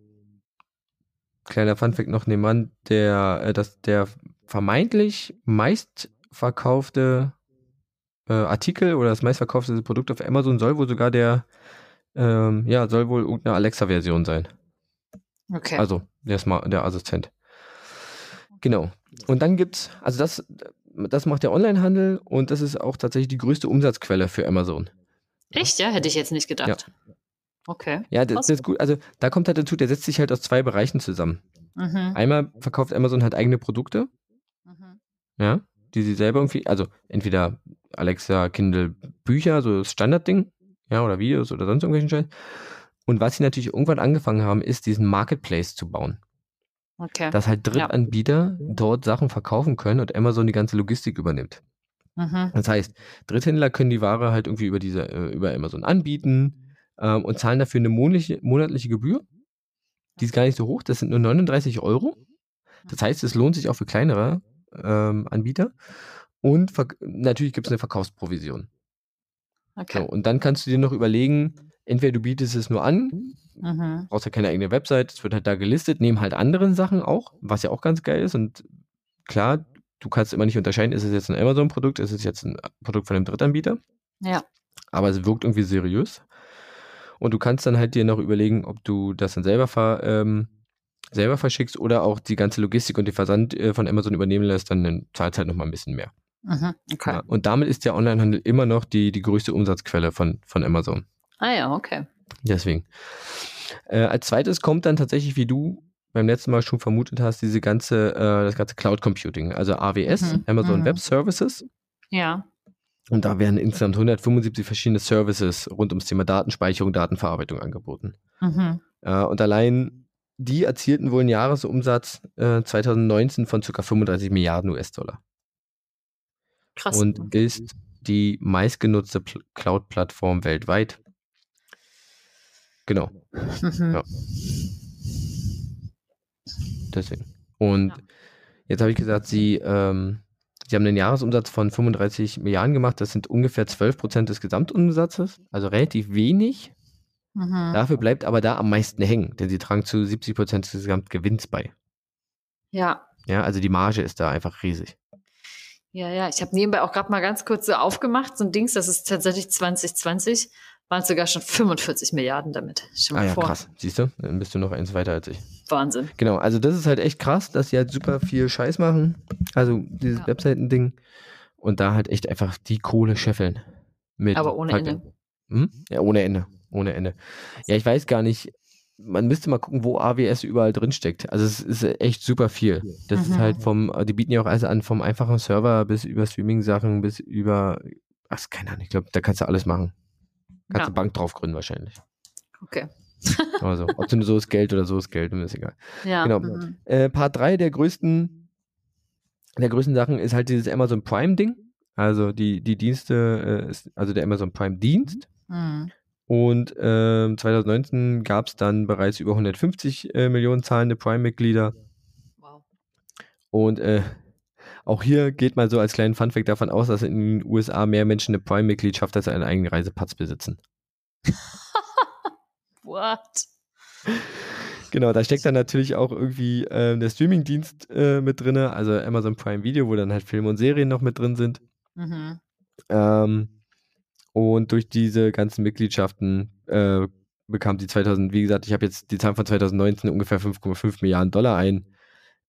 B: kleiner Funfact noch nebenan, der, äh, das, der vermeintlich meistverkaufte äh, Artikel oder das meistverkaufte Produkt auf Amazon soll wohl sogar der ähm, ja, soll wohl irgendeine Alexa-Version sein.
A: Okay.
B: Also der, Smart, der Assistent. Genau. Und dann gibt's, also das, das macht der Onlinehandel und das ist auch tatsächlich die größte Umsatzquelle für Amazon.
A: Echt, ja? Hätte ich jetzt nicht gedacht.
B: Ja.
A: Okay.
B: Ja, das, das, ist gut. Also da kommt halt dazu, der setzt sich halt aus zwei Bereichen zusammen. Mhm. Einmal verkauft Amazon halt eigene Produkte. Mhm. Ja, die sie selber irgendwie, also entweder Alexa, Kindle, Bücher, so das Standardding ja, oder Videos oder sonst irgendwelchen Scheiß. Und was sie natürlich irgendwann angefangen haben, ist diesen Marketplace zu bauen.
A: Okay.
B: Dass halt Drittanbieter ja. dort Sachen verkaufen können und Amazon die ganze Logistik übernimmt. Mhm. Das heißt, Dritthändler können die Ware halt irgendwie über diese, äh, über Amazon anbieten ähm, und zahlen dafür eine monatliche, monatliche Gebühr. Die ist gar nicht so hoch, das sind nur 39 Euro. Das heißt, es lohnt sich auch für kleinere ähm, Anbieter. Und natürlich gibt es eine Verkaufsprovision.
A: Okay.
B: So, und dann kannst du dir noch überlegen, entweder du bietest es nur an, mhm. brauchst ja keine eigene Website, es wird halt da gelistet, nehmen halt anderen Sachen auch, was ja auch ganz geil ist. Und klar, du kannst immer nicht unterscheiden, ist es jetzt ein Amazon-Produkt, ist es jetzt ein Produkt von einem Drittanbieter.
A: Ja.
B: Aber es wirkt irgendwie seriös. Und du kannst dann halt dir noch überlegen, ob du das dann selber, ver, ähm, selber verschickst oder auch die ganze Logistik und den Versand äh, von Amazon übernehmen lässt, dann zahlst halt nochmal ein bisschen mehr.
A: Mhm, okay. Ja,
B: und damit ist der Onlinehandel immer noch die, die größte Umsatzquelle von, von Amazon.
A: Ah ja, okay.
B: Deswegen. Äh, als zweites kommt dann tatsächlich, wie du beim letzten Mal schon vermutet hast, diese ganze, äh, das ganze Cloud Computing, also AWS, mhm. Amazon mhm. Web Services.
A: Ja.
B: Und da werden insgesamt 175 verschiedene Services rund ums Thema Datenspeicherung, Datenverarbeitung angeboten. Mhm. Äh, und allein die erzielten wohl einen Jahresumsatz äh, 2019 von ca. 35 Milliarden US-Dollar.
A: Krass.
B: Und ist die meistgenutzte Cloud-Plattform weltweit. Genau. Mhm. Ja. *laughs* Deswegen. Und ja. jetzt habe ich gesagt, sie, ähm, sie haben einen Jahresumsatz von 35 Milliarden gemacht. Das sind ungefähr 12 Prozent des Gesamtumsatzes, also relativ wenig. Mhm. Dafür bleibt aber da am meisten hängen, denn sie tragen zu 70 Prozent des Gesamtgewinns bei.
A: Ja.
B: Ja, also die Marge ist da einfach riesig.
A: Ja, ja, ich habe nebenbei auch gerade mal ganz kurz so aufgemacht, so ein Dings, das ist tatsächlich 2020, waren es sogar schon 45 Milliarden damit.
B: Schon mal ah ja, vor. krass. Siehst du, dann bist du noch eins weiter als ich.
A: Wahnsinn.
B: Genau, also das ist halt echt krass, dass sie halt super viel Scheiß machen. Also dieses ja. Webseiten-Ding. Und da halt echt einfach die Kohle scheffeln. Mit
A: Aber ohne Ende.
B: Hm? Ja, ohne Ende. Ohne Ende. Ja, ich weiß gar nicht, man müsste mal gucken, wo AWS überall drin steckt. Also es ist echt super viel. Das mhm. ist halt vom, die bieten ja auch alles an, vom einfachen Server bis über Streaming-Sachen bis über, ach, keine Ahnung, ich glaube, da kannst du alles machen. Kannst ja. eine Bank drauf gründen wahrscheinlich.
A: Okay. *laughs*
B: also, ob du nur so ist Geld oder so ist Geld, mir ist egal.
A: Ja.
B: Genau. Mhm. Äh, Part 3 der größten, der größten Sachen ist halt dieses Amazon Prime-Ding. Also die, die Dienste, äh, also der Amazon Prime-Dienst. Mhm. Und äh, 2019 gab es dann bereits über 150 äh, Millionen zahlende Prime-Mitglieder. Wow. Und äh, auch hier geht mal so als kleinen Funfact davon aus, dass in den USA mehr Menschen eine Prime-Mitgliedschaft als einen eigenen Reisepass besitzen. *laughs*
A: What?
B: Genau, da steckt dann natürlich auch irgendwie äh, der Streaming-Dienst äh, mit drin, also Amazon Prime Video, wo dann halt Filme und Serien noch mit drin sind. Mhm. Ähm, und durch diese ganzen Mitgliedschaften äh, bekam sie 2000, wie gesagt, ich habe jetzt die Zahl von 2019 ungefähr 5,5 Milliarden Dollar ein,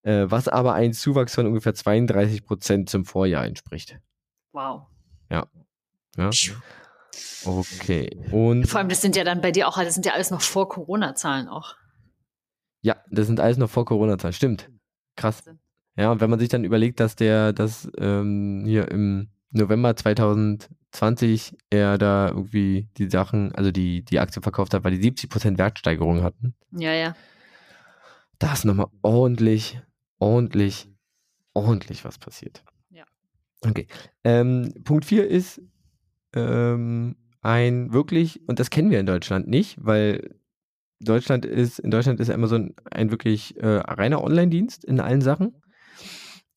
B: äh, was aber ein Zuwachs von ungefähr 32 Prozent zum Vorjahr entspricht.
A: Wow.
B: Ja. ja. Okay. Und
A: Vor allem, das sind ja dann bei dir auch, das sind ja alles noch vor Corona-Zahlen auch.
B: Ja, das sind alles noch vor Corona-Zahlen. Stimmt. Krass. Ja, und wenn man sich dann überlegt, dass der, das ähm, hier im November 2000 20 er da irgendwie die Sachen, also die, die Aktie verkauft hat, weil die 70% Wertsteigerung hatten.
A: Ja, ja.
B: Da ist nochmal ordentlich, ordentlich, ordentlich was passiert.
A: Ja.
B: Okay. Ähm, Punkt 4 ist ähm, ein wirklich, und das kennen wir in Deutschland nicht, weil Deutschland ist, in Deutschland ist Amazon ein wirklich äh, reiner Online-Dienst in allen Sachen.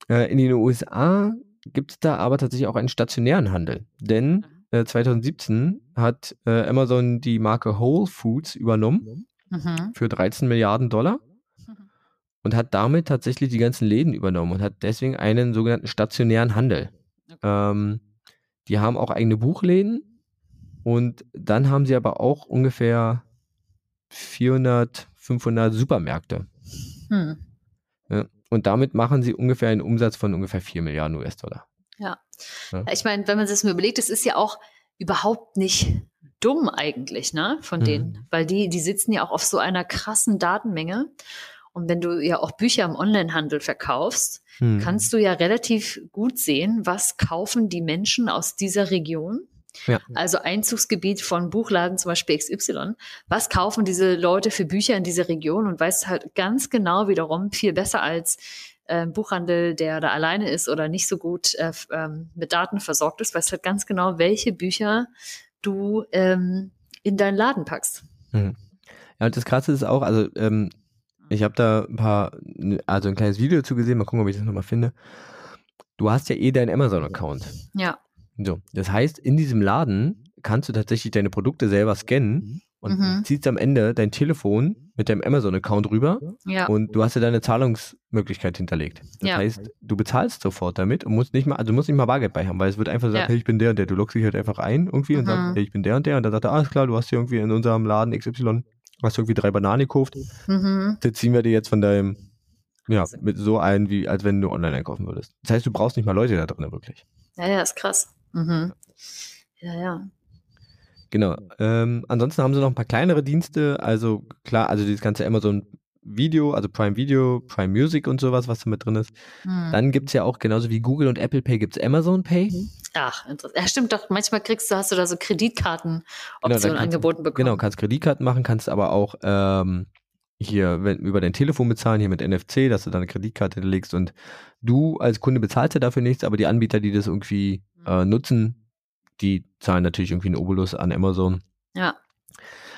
B: Äh, in den USA gibt es da aber tatsächlich auch einen stationären Handel. Denn mhm. äh, 2017 hat äh, Amazon die Marke Whole Foods übernommen mhm. für 13 Milliarden Dollar mhm. und hat damit tatsächlich die ganzen Läden übernommen und hat deswegen einen sogenannten stationären Handel. Okay. Ähm, die haben auch eigene Buchläden und dann haben sie aber auch ungefähr 400, 500 Supermärkte. Hm. Ja, und damit machen sie ungefähr einen Umsatz von ungefähr 4 Milliarden US-Dollar.
A: Ja. ja. Ich meine, wenn man sich das mal überlegt, das ist ja auch überhaupt nicht dumm eigentlich, ne, von mhm. denen, weil die, die sitzen ja auch auf so einer krassen Datenmenge. Und wenn du ja auch Bücher im Onlinehandel verkaufst, mhm. kannst du ja relativ gut sehen, was kaufen die Menschen aus dieser Region ja. Also Einzugsgebiet von Buchladen, zum Beispiel XY. Was kaufen diese Leute für Bücher in dieser Region und weiß halt ganz genau wiederum viel besser als äh, Buchhandel, der da alleine ist oder nicht so gut äh, ähm, mit Daten versorgt ist, weiß halt ganz genau, welche Bücher du ähm, in deinen Laden packst.
B: Mhm. Ja, und das Krasse ist auch, also ähm, ich habe da ein paar, also ein kleines Video zu gesehen, mal gucken, ob ich das nochmal finde. Du hast ja eh deinen Amazon-Account.
A: Ja.
B: So, das heißt, in diesem Laden kannst du tatsächlich deine Produkte selber scannen und mhm. ziehst am Ende dein Telefon mit deinem Amazon-Account rüber
A: ja.
B: und du hast ja deine Zahlungsmöglichkeit hinterlegt. Das ja. heißt, du bezahlst sofort damit und musst nicht mal, also du musst nicht mal Bargeld bei haben, weil es wird einfach gesagt, ja. hey, ich bin der und der. Du loggst dich halt einfach ein irgendwie mhm. und sagst, hey, ich bin der und der. Und dann sagt er, alles klar, du hast hier irgendwie in unserem Laden XY, hast du irgendwie drei Bananen gekauft. Mhm. Das ziehen wir dir jetzt von deinem, ja, mit so ein, wie als wenn du online einkaufen würdest. Das heißt, du brauchst nicht mal Leute da drin, wirklich.
A: Ja, ja, ist krass. Mhm. Ja, ja.
B: Genau. Ähm, ansonsten haben sie noch ein paar kleinere Dienste. Also klar, also dieses ganze Amazon Video, also Prime Video, Prime Music und sowas, was da mit drin ist. Hm. Dann gibt es ja auch genauso wie Google und Apple Pay gibt es Amazon Pay. Mhm.
A: Ach, interessant. Ja, stimmt doch. Manchmal kriegst du, hast du da so Kreditkartenoptionen genau, angeboten bekommen.
B: Genau, kannst Kreditkarten machen, kannst aber auch ähm, hier wenn, über dein Telefon bezahlen, hier mit NFC, dass du deine Kreditkarte legst und du als Kunde bezahlst ja dafür nichts, aber die Anbieter, die das irgendwie äh, nutzen, die zahlen natürlich irgendwie einen Obolus an Amazon.
A: Ja.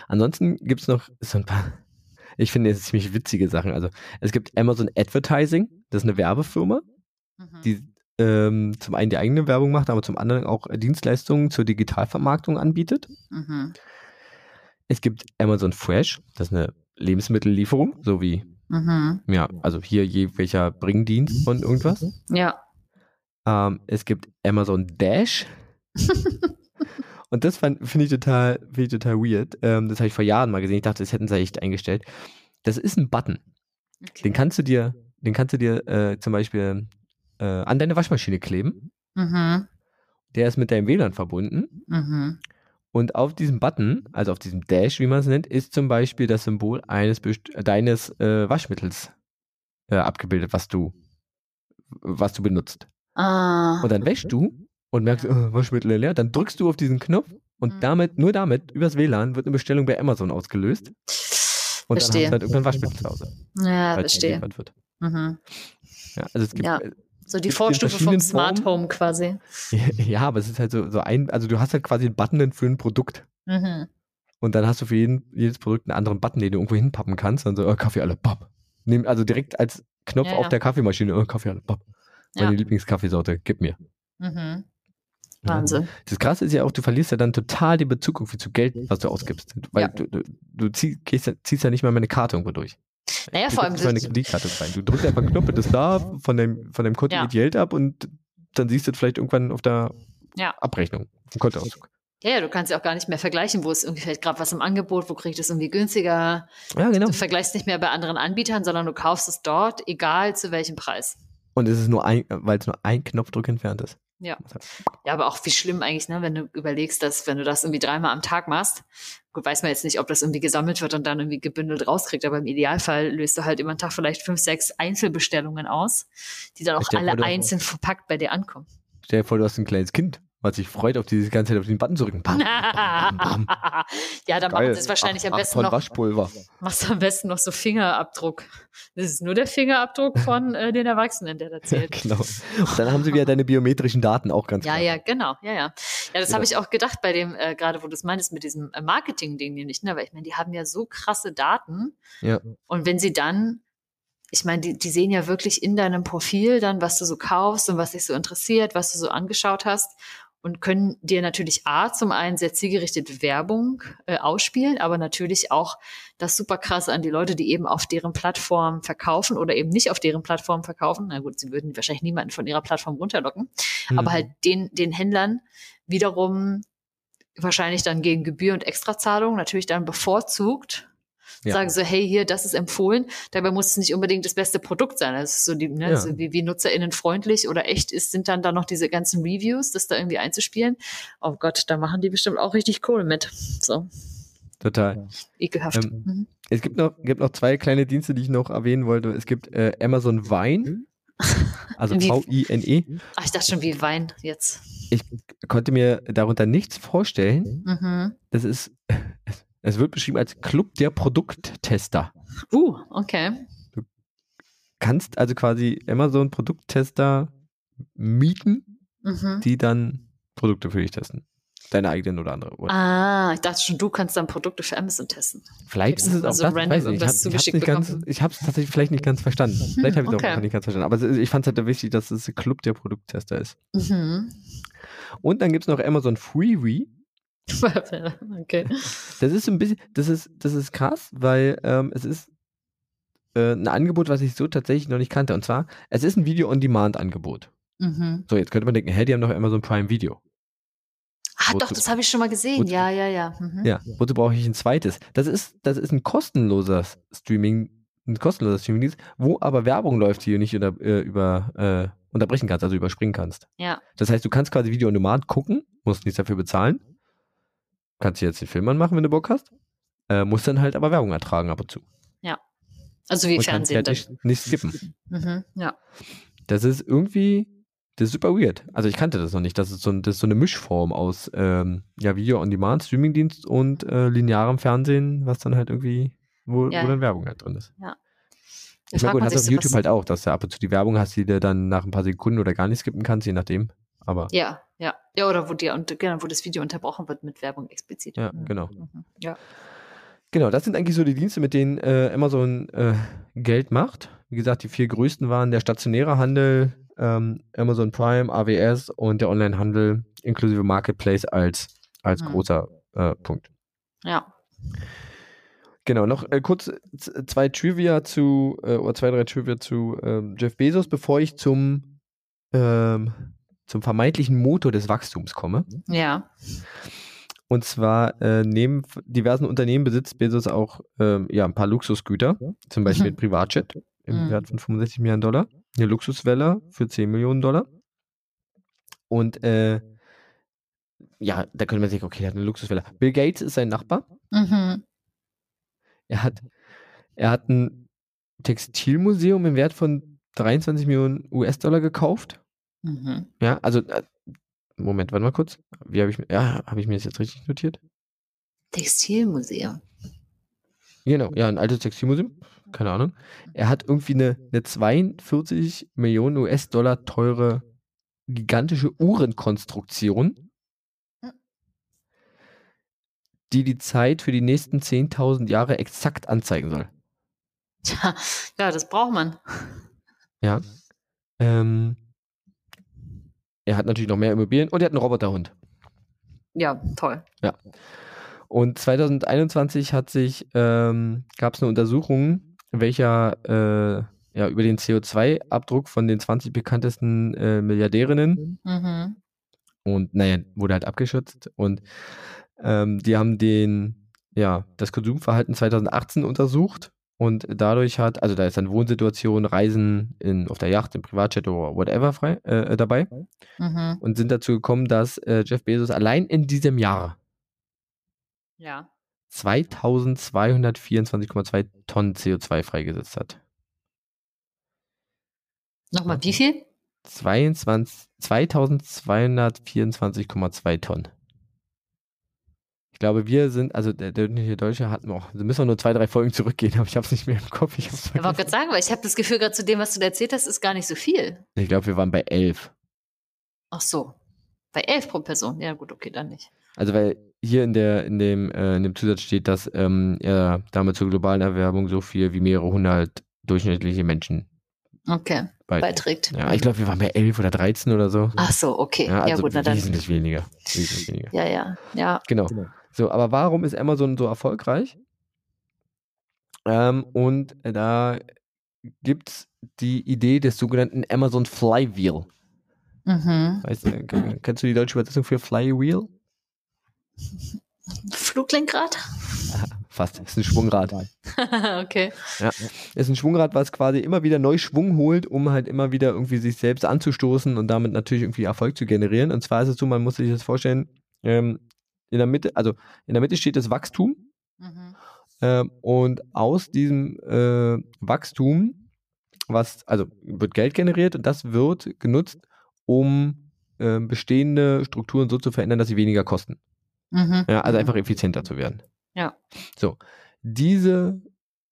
B: Ansonsten gibt es noch so ein paar, *laughs* ich finde es ziemlich witzige Sachen. Also es gibt Amazon Advertising, das ist eine Werbefirma, mhm. die ähm, zum einen die eigene Werbung macht, aber zum anderen auch Dienstleistungen zur Digitalvermarktung anbietet. Mhm. Es gibt Amazon Fresh, das ist eine Lebensmittellieferung, so wie, mhm. ja, also hier je welcher Bringdienst von irgendwas.
A: Ja.
B: Ähm, es gibt Amazon Dash. *laughs* Und das finde ich total, find ich total weird. Ähm, das habe ich vor Jahren mal gesehen. Ich dachte, das hätten sie echt eingestellt. Das ist ein Button. Okay. Den kannst du dir, den kannst du dir äh, zum Beispiel äh, an deine Waschmaschine kleben. Mhm. Der ist mit deinem WLAN verbunden. Mhm. Und auf diesem Button, also auf diesem Dash, wie man es nennt, ist zum Beispiel das Symbol eines deines äh, Waschmittels äh, abgebildet, was du, was du benutzt. Ah. Und dann wäschst du und merkst, oh, Waschmittel leer, dann drückst du auf diesen Knopf und mhm. damit, nur damit, übers WLAN, wird eine Bestellung bei Amazon ausgelöst. Und verstehe. dann hast du halt irgendwann Waschmittel zu Hause.
A: Ja, verstehe. Mhm. Ja, also es gibt. Ja. Äh, so die Vorstufe vom Smart. Home quasi. *laughs*
B: Ja, aber es ist halt so, so ein, also du hast halt quasi einen Button für ein Produkt. Mhm. Und dann hast du für jeden, jedes Produkt einen anderen Button, den du irgendwo hinpappen kannst. Und so, oh, Kaffee alle, pop. Also direkt als Knopf ja, auf ja. der Kaffeemaschine, oh, Kaffee alle, pop. Meine Lieblingskaffeesorte, gib mir. Mhm.
A: Wahnsinn.
B: Das Krasse ist ja auch, du verlierst ja dann total den Bezug zu Geld, was du ausgibst. Weil ja. du, du, du ziehst, ziehst, ja nicht mal meine Karte irgendwo durch.
A: Naja, du vor allem.
B: eine Kreditkarte rein. Du drückst einfach einen Knopf, das da, von dem, von dem Konto ja. Geld ab und dann siehst du vielleicht irgendwann auf der ja. Abrechnung, im Kontoauszug.
A: Ja, ja, du kannst ja auch gar nicht mehr vergleichen, wo ist irgendwie vielleicht gerade was im Angebot, wo kriegt es irgendwie günstiger.
B: Ja, genau.
A: Du vergleichst nicht mehr bei anderen Anbietern, sondern du kaufst es dort, egal zu welchem Preis.
B: Und es ist nur ein, weil es nur ein Knopfdruck entfernt ist.
A: Ja. Ja, aber auch wie schlimm eigentlich, ne, wenn du überlegst, dass wenn du das irgendwie dreimal am Tag machst, gut, weiß man jetzt nicht, ob das irgendwie gesammelt wird und dann irgendwie gebündelt rauskriegt, aber im Idealfall löst du halt über den Tag vielleicht fünf, sechs Einzelbestellungen aus, die dann auch alle einzeln verpackt bei dir ankommen.
B: Stell dir vor, du hast ein kleines Kind was sich freut, auf diese ganze Zeit auf den Button zu drücken. Bam,
A: bam, bam. *laughs* ja, dann Geil. machen sie es wahrscheinlich am besten noch.
B: Waschpulver.
A: Machst du am besten noch so Fingerabdruck. Das ist nur der Fingerabdruck von äh, den Erwachsenen, der da *laughs* zählt.
B: genau. Und dann haben sie wieder deine biometrischen Daten auch ganz
A: Ja, klar. ja, genau. Ja, ja. Ja, das genau. habe ich auch gedacht bei dem, äh, gerade wo du es meinst, mit diesem äh, Marketing-Ding nämlich, ne? Weil ich meine, die haben ja so krasse Daten.
B: Ja.
A: Und wenn sie dann ich meine, die, die sehen ja wirklich in deinem Profil dann, was du so kaufst und was dich so interessiert, was du so angeschaut hast und können dir natürlich A, zum einen sehr zielgerichtet Werbung äh, ausspielen, aber natürlich auch das super krasse an die Leute, die eben auf deren Plattform verkaufen oder eben nicht auf deren Plattform verkaufen. Na gut, sie würden wahrscheinlich niemanden von ihrer Plattform runterlocken, mhm. aber halt den, den Händlern wiederum wahrscheinlich dann gegen Gebühr und Extrazahlung natürlich dann bevorzugt ja. sagen so, hey, hier, das ist empfohlen. Dabei muss es nicht unbedingt das beste Produkt sein. Das ist so die, ne, ja. so wie, wie NutzerInnen freundlich oder echt ist, sind dann da noch diese ganzen Reviews, das da irgendwie einzuspielen. Oh Gott, da machen die bestimmt auch richtig cool mit. So.
B: Total.
A: Ekelhaft. Ähm,
B: mhm. Es gibt noch, gibt noch zwei kleine Dienste, die ich noch erwähnen wollte. Es gibt äh, Amazon Wine. Also *laughs* V-I-N-E.
A: Ach, ich dachte schon wie Wein jetzt.
B: Ich konnte mir darunter nichts vorstellen. Mhm. Das ist, *laughs* es wird beschrieben als Club der Produkttester.
A: Uh, okay.
B: Du kannst also quasi Amazon Produkttester mieten, mhm. die dann Produkte für dich testen. Deine eigenen oder andere.
A: Oder? Ah, ich dachte schon, du kannst dann Produkte für Amazon testen.
B: Vielleicht ist es auch so das, weiß ich. Ich habe es tatsächlich vielleicht nicht ganz verstanden. Vielleicht habe ich es okay. auch nicht ganz verstanden. Aber ich fand es halt wichtig, dass es ein Club der Produkttester ist. Mhm. Und dann gibt es noch Amazon Freebie. *laughs*
A: okay.
B: Das ist ein bisschen, das ist, das ist krass, weil ähm, es ist äh, ein Angebot, was ich so tatsächlich noch nicht kannte. Und zwar, es ist ein Video-on-Demand-Angebot. Mhm. So, jetzt könnte man denken, hey, die haben doch immer so ein Prime Video.
A: Ah, doch, das habe ich schon mal gesehen. Wozu, ja, ja, ja.
B: Mhm. Ja, wozu brauche ich ein zweites? Das ist, das ist ein kostenloser Streaming, ein kostenloser Streaming, wo aber Werbung läuft, die du nicht über, äh, über äh, unterbrechen kannst, also überspringen kannst.
A: Ja.
B: Das heißt, du kannst quasi Video on Demand gucken, musst nichts dafür bezahlen kannst du jetzt den Film anmachen, wenn du Bock hast. Äh, musst dann halt aber Werbung ertragen ab und zu.
A: Ja. Also wie und Fernsehen. Halt
B: nicht, nicht skippen.
A: Mhm, ja.
B: Das ist irgendwie, das ist super weird. Also ich kannte das noch nicht. Das ist so, das ist so eine Mischform aus ähm, ja, Video-on-Demand, Streamingdienst und äh, linearem Fernsehen, was dann halt irgendwie, wo, ja. wo dann Werbung halt drin ist.
A: Ja.
B: Ich meine, gut, hast du auf YouTube halt auch, dass du ab und zu die Werbung hast, die du dann nach ein paar Sekunden oder gar nicht skippen kannst, je nachdem. Aber
A: ja, ja. Ja, oder wo, die, genau, wo das Video unterbrochen wird mit Werbung explizit.
B: Ja, mhm. genau.
A: Mhm. Ja.
B: Genau, das sind eigentlich so die Dienste, mit denen äh, Amazon äh, Geld macht. Wie gesagt, die vier größten waren der stationäre Handel, ähm, Amazon Prime, AWS und der Onlinehandel inklusive Marketplace als, als mhm. großer äh, Punkt.
A: Ja.
B: Genau, noch äh, kurz zwei Trivia zu, äh, oder zwei, drei Trivia zu ähm, Jeff Bezos, bevor ich zum, ähm, zum vermeintlichen Motor des Wachstums komme.
A: Ja.
B: Und zwar äh, neben diversen Unternehmen besitzt Bezos auch ähm, ja, ein paar Luxusgüter, zum Beispiel ein *laughs* Privatjet im mhm. Wert von 65 Millionen Dollar, eine Luxuswelle für 10 Millionen Dollar. Und äh, ja, da könnte man sich, okay, er hat eine Luxuswelle. Bill Gates ist sein Nachbar. Mhm. Er hat, er hat ein Textilmuseum im Wert von 23 Millionen US-Dollar gekauft. Mhm. Ja, also äh, Moment, warte mal kurz. Wie habe ich, ja, habe ich mir das jetzt richtig notiert?
A: Textilmuseum.
B: Genau, ja, ein altes Textilmuseum. Keine Ahnung. Er hat irgendwie eine, eine 42 Millionen US-Dollar teure gigantische Uhrenkonstruktion, die die Zeit für die nächsten 10.000 Jahre exakt anzeigen soll.
A: Tja, ja, das braucht man.
B: Ja. Ähm, er hat natürlich noch mehr Immobilien und er hat einen Roboterhund.
A: Ja, toll.
B: Ja. Und 2021 hat sich, ähm, gab es eine Untersuchung, welcher äh, ja, über den CO2-Abdruck von den 20 bekanntesten äh, Milliardärinnen. Mhm. Und naja, wurde halt abgeschützt. Und ähm, die haben den, ja, das Konsumverhalten 2018 untersucht und dadurch hat, also da ist dann Wohnsituation, Reisen in, auf der Yacht, im Privatjet oder whatever frei, äh, dabei. Mhm. Und sind dazu gekommen, dass äh, Jeff Bezos allein in diesem Jahr
A: ja.
B: 2224,2 Tonnen CO2 freigesetzt hat.
A: Nochmal, wie viel?
B: 2224,2 Tonnen glaube, wir sind, also der, der Deutsche hat noch, wir müssen nur zwei, drei Folgen zurückgehen, *laughs* aber ich habe es nicht mehr im Kopf. Ich
A: wollte gerade sagen, weil ich habe das Gefühl, gerade zu dem, was du erzählt hast, ist gar nicht so viel.
B: Ich glaube, wir waren bei elf.
A: Ach so. Bei elf pro Person. Ja, gut, okay, dann nicht.
B: Also, weil hier in, der, in, dem, äh, in dem Zusatz steht, dass ähm, er damit zur globalen Erwerbung so viel wie mehrere hundert durchschnittliche Menschen
A: okay, beiträgt.
B: Ja, ich glaube, wir waren bei elf oder 13 oder so.
A: Ach so, okay.
B: Ja, also ja gut, na dann. Wesentlich weniger. Wesentlich
A: weniger. Ja, ja, ja.
B: Genau. genau. So, aber warum ist Amazon so erfolgreich? Ähm, und da gibt es die Idee des sogenannten Amazon Flywheel. Mhm. Weißt, äh, kennst du die deutsche Übersetzung für Flywheel? *laughs*
A: Fluglenkrad? *laughs*
B: Fast, ist ein Schwungrad. *laughs*
A: okay.
B: Ja, ist ein Schwungrad, was quasi immer wieder neu Schwung holt, um halt immer wieder irgendwie sich selbst anzustoßen und damit natürlich irgendwie Erfolg zu generieren. Und zwar ist es so, man muss sich das vorstellen, ähm, in der Mitte, also in der Mitte steht das Wachstum. Mhm. Äh, und aus diesem äh, Wachstum, was, also wird Geld generiert und das wird genutzt, um äh, bestehende Strukturen so zu verändern, dass sie weniger kosten. Mhm. Ja, also einfach effizienter zu werden.
A: Ja.
B: So. Diese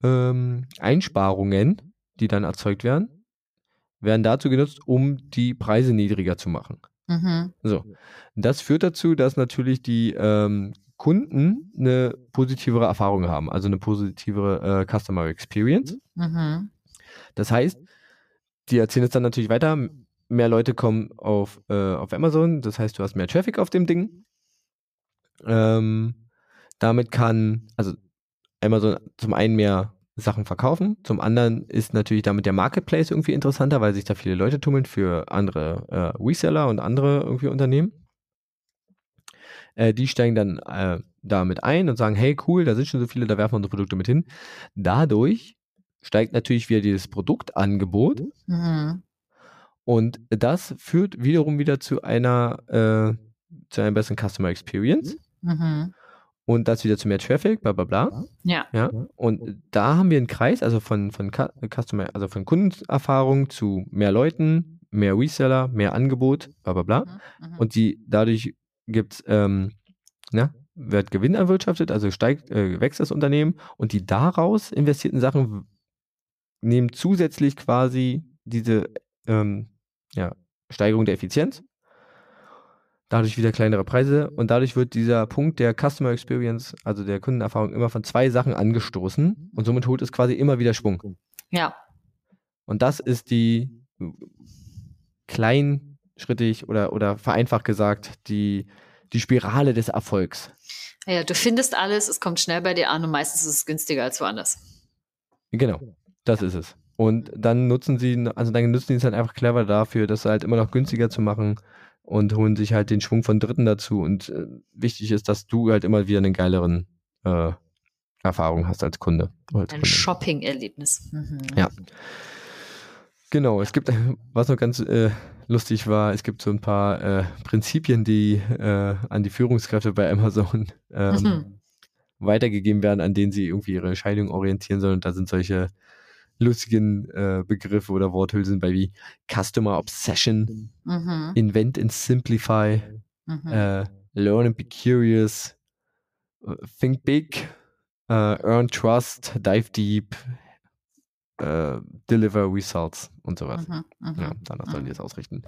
B: ähm, Einsparungen, die dann erzeugt werden, werden dazu genutzt, um die Preise niedriger zu machen. Mhm. So. Das führt dazu, dass natürlich die ähm, Kunden eine positivere Erfahrung haben, also eine positivere äh, Customer Experience. Mhm. Das heißt, die erzählen es dann natürlich weiter, mehr Leute kommen auf, äh, auf Amazon, das heißt, du hast mehr Traffic auf dem Ding. Ähm, damit kann, also Amazon zum einen mehr Sachen verkaufen. Zum anderen ist natürlich damit der Marketplace irgendwie interessanter, weil sich da viele Leute tummeln für andere äh, Reseller und andere irgendwie Unternehmen. Äh, die steigen dann äh, damit ein und sagen, hey cool, da sind schon so viele, da werfen wir unsere Produkte mit hin. Dadurch steigt natürlich wieder dieses Produktangebot. Mhm. Und das führt wiederum wieder zu einer, äh, zu einer besseren Customer Experience. Mhm und das wieder zu mehr Traffic, bla bla bla.
A: Ja.
B: ja. Und da haben wir einen Kreis, also von, von Customer, also von Kundenerfahrung zu mehr Leuten, mehr Reseller, mehr Angebot, bla bla bla. Mhm, mhm. und die dadurch gibt ähm, ne, wird Gewinn erwirtschaftet, also steigt, äh, wächst das Unternehmen und die daraus investierten Sachen nehmen zusätzlich quasi diese ähm, ja, Steigerung der Effizienz dadurch wieder kleinere Preise und dadurch wird dieser Punkt der Customer Experience, also der Kundenerfahrung, immer von zwei Sachen angestoßen und somit holt es quasi immer wieder Schwung.
A: Ja.
B: Und das ist die kleinschrittig oder, oder vereinfacht gesagt, die, die Spirale des Erfolgs.
A: Ja, du findest alles, es kommt schnell bei dir an und meistens ist es günstiger als woanders.
B: Genau, das ist es. Und dann nutzen sie, also dann nutzen sie es halt einfach clever dafür, das halt immer noch günstiger zu machen und holen sich halt den Schwung von Dritten dazu. Und äh, wichtig ist, dass du halt immer wieder einen geileren äh, Erfahrung hast als Kunde.
A: Als Ein Shopping-Erlebnis.
B: Mhm. Ja. Genau, es gibt, *laughs* was noch ganz äh, lustig war, es gibt so ein paar äh, Prinzipien, die äh, an die Führungskräfte bei Amazon ähm, mhm. weitergegeben werden, an denen sie irgendwie ihre Entscheidung orientieren sollen. Und da sind solche lustigen äh, Begriffe oder Worthülsen bei wie Customer Obsession, mhm. Invent and Simplify, mhm. äh, Learn and be Curious, uh, Think Big, uh, Earn Trust, Dive Deep, uh, Deliver Results und sowas. Mhm. mhm ja, danach sollen die es ausrichten.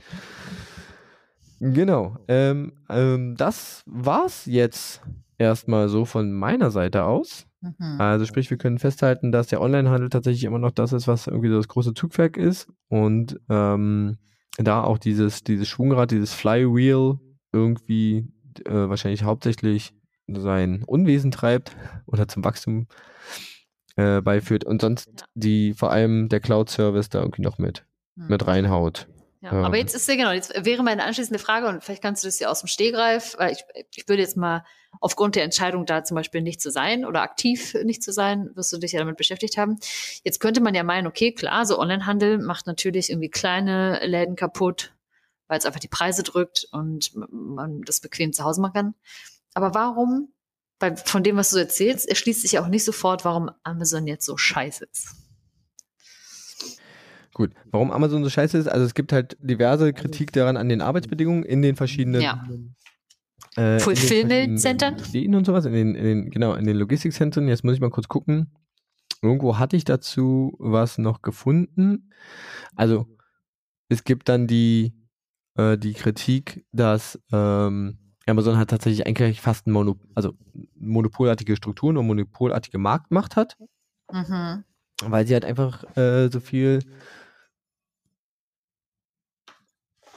B: Genau. Ähm, ähm, das war's jetzt erstmal so von meiner Seite aus. Mhm. Also sprich, wir können festhalten, dass der Onlinehandel tatsächlich immer noch das ist, was irgendwie so das große Zugwerk ist und ähm, da auch dieses, dieses Schwungrad, dieses Flywheel irgendwie äh, wahrscheinlich hauptsächlich sein Unwesen treibt oder zum Wachstum äh, beiführt und sonst ja. die vor allem der Cloud-Service da irgendwie noch mit, mhm. mit reinhaut.
A: Ja, ähm. aber jetzt ist ja genau, jetzt wäre meine anschließende Frage, und vielleicht kannst du das ja aus dem Stehgreif, weil ich, ich würde jetzt mal aufgrund der Entscheidung da zum Beispiel nicht zu sein oder aktiv nicht zu sein, wirst du dich ja damit beschäftigt haben. Jetzt könnte man ja meinen, okay, klar, so Onlinehandel macht natürlich irgendwie kleine Läden kaputt, weil es einfach die Preise drückt und man das bequem zu Hause machen kann. Aber warum, bei, von dem, was du erzählst, erschließt sich ja auch nicht sofort, warum Amazon jetzt so scheiße ist.
B: Gut, warum Amazon so scheiße ist, also es gibt halt diverse Kritik daran an den Arbeitsbedingungen in den verschiedenen
A: ja. Äh, Fulfillment-Centern
B: und sowas, in den, in den, genau, in den Logistikzentren. Jetzt muss ich mal kurz gucken. Irgendwo hatte ich dazu was noch gefunden. Also es gibt dann die, äh, die Kritik, dass ähm, Amazon hat tatsächlich eigentlich fast ein Monop also monopolartige Strukturen und monopolartige Marktmacht hat. Mhm. Weil sie halt einfach äh, so viel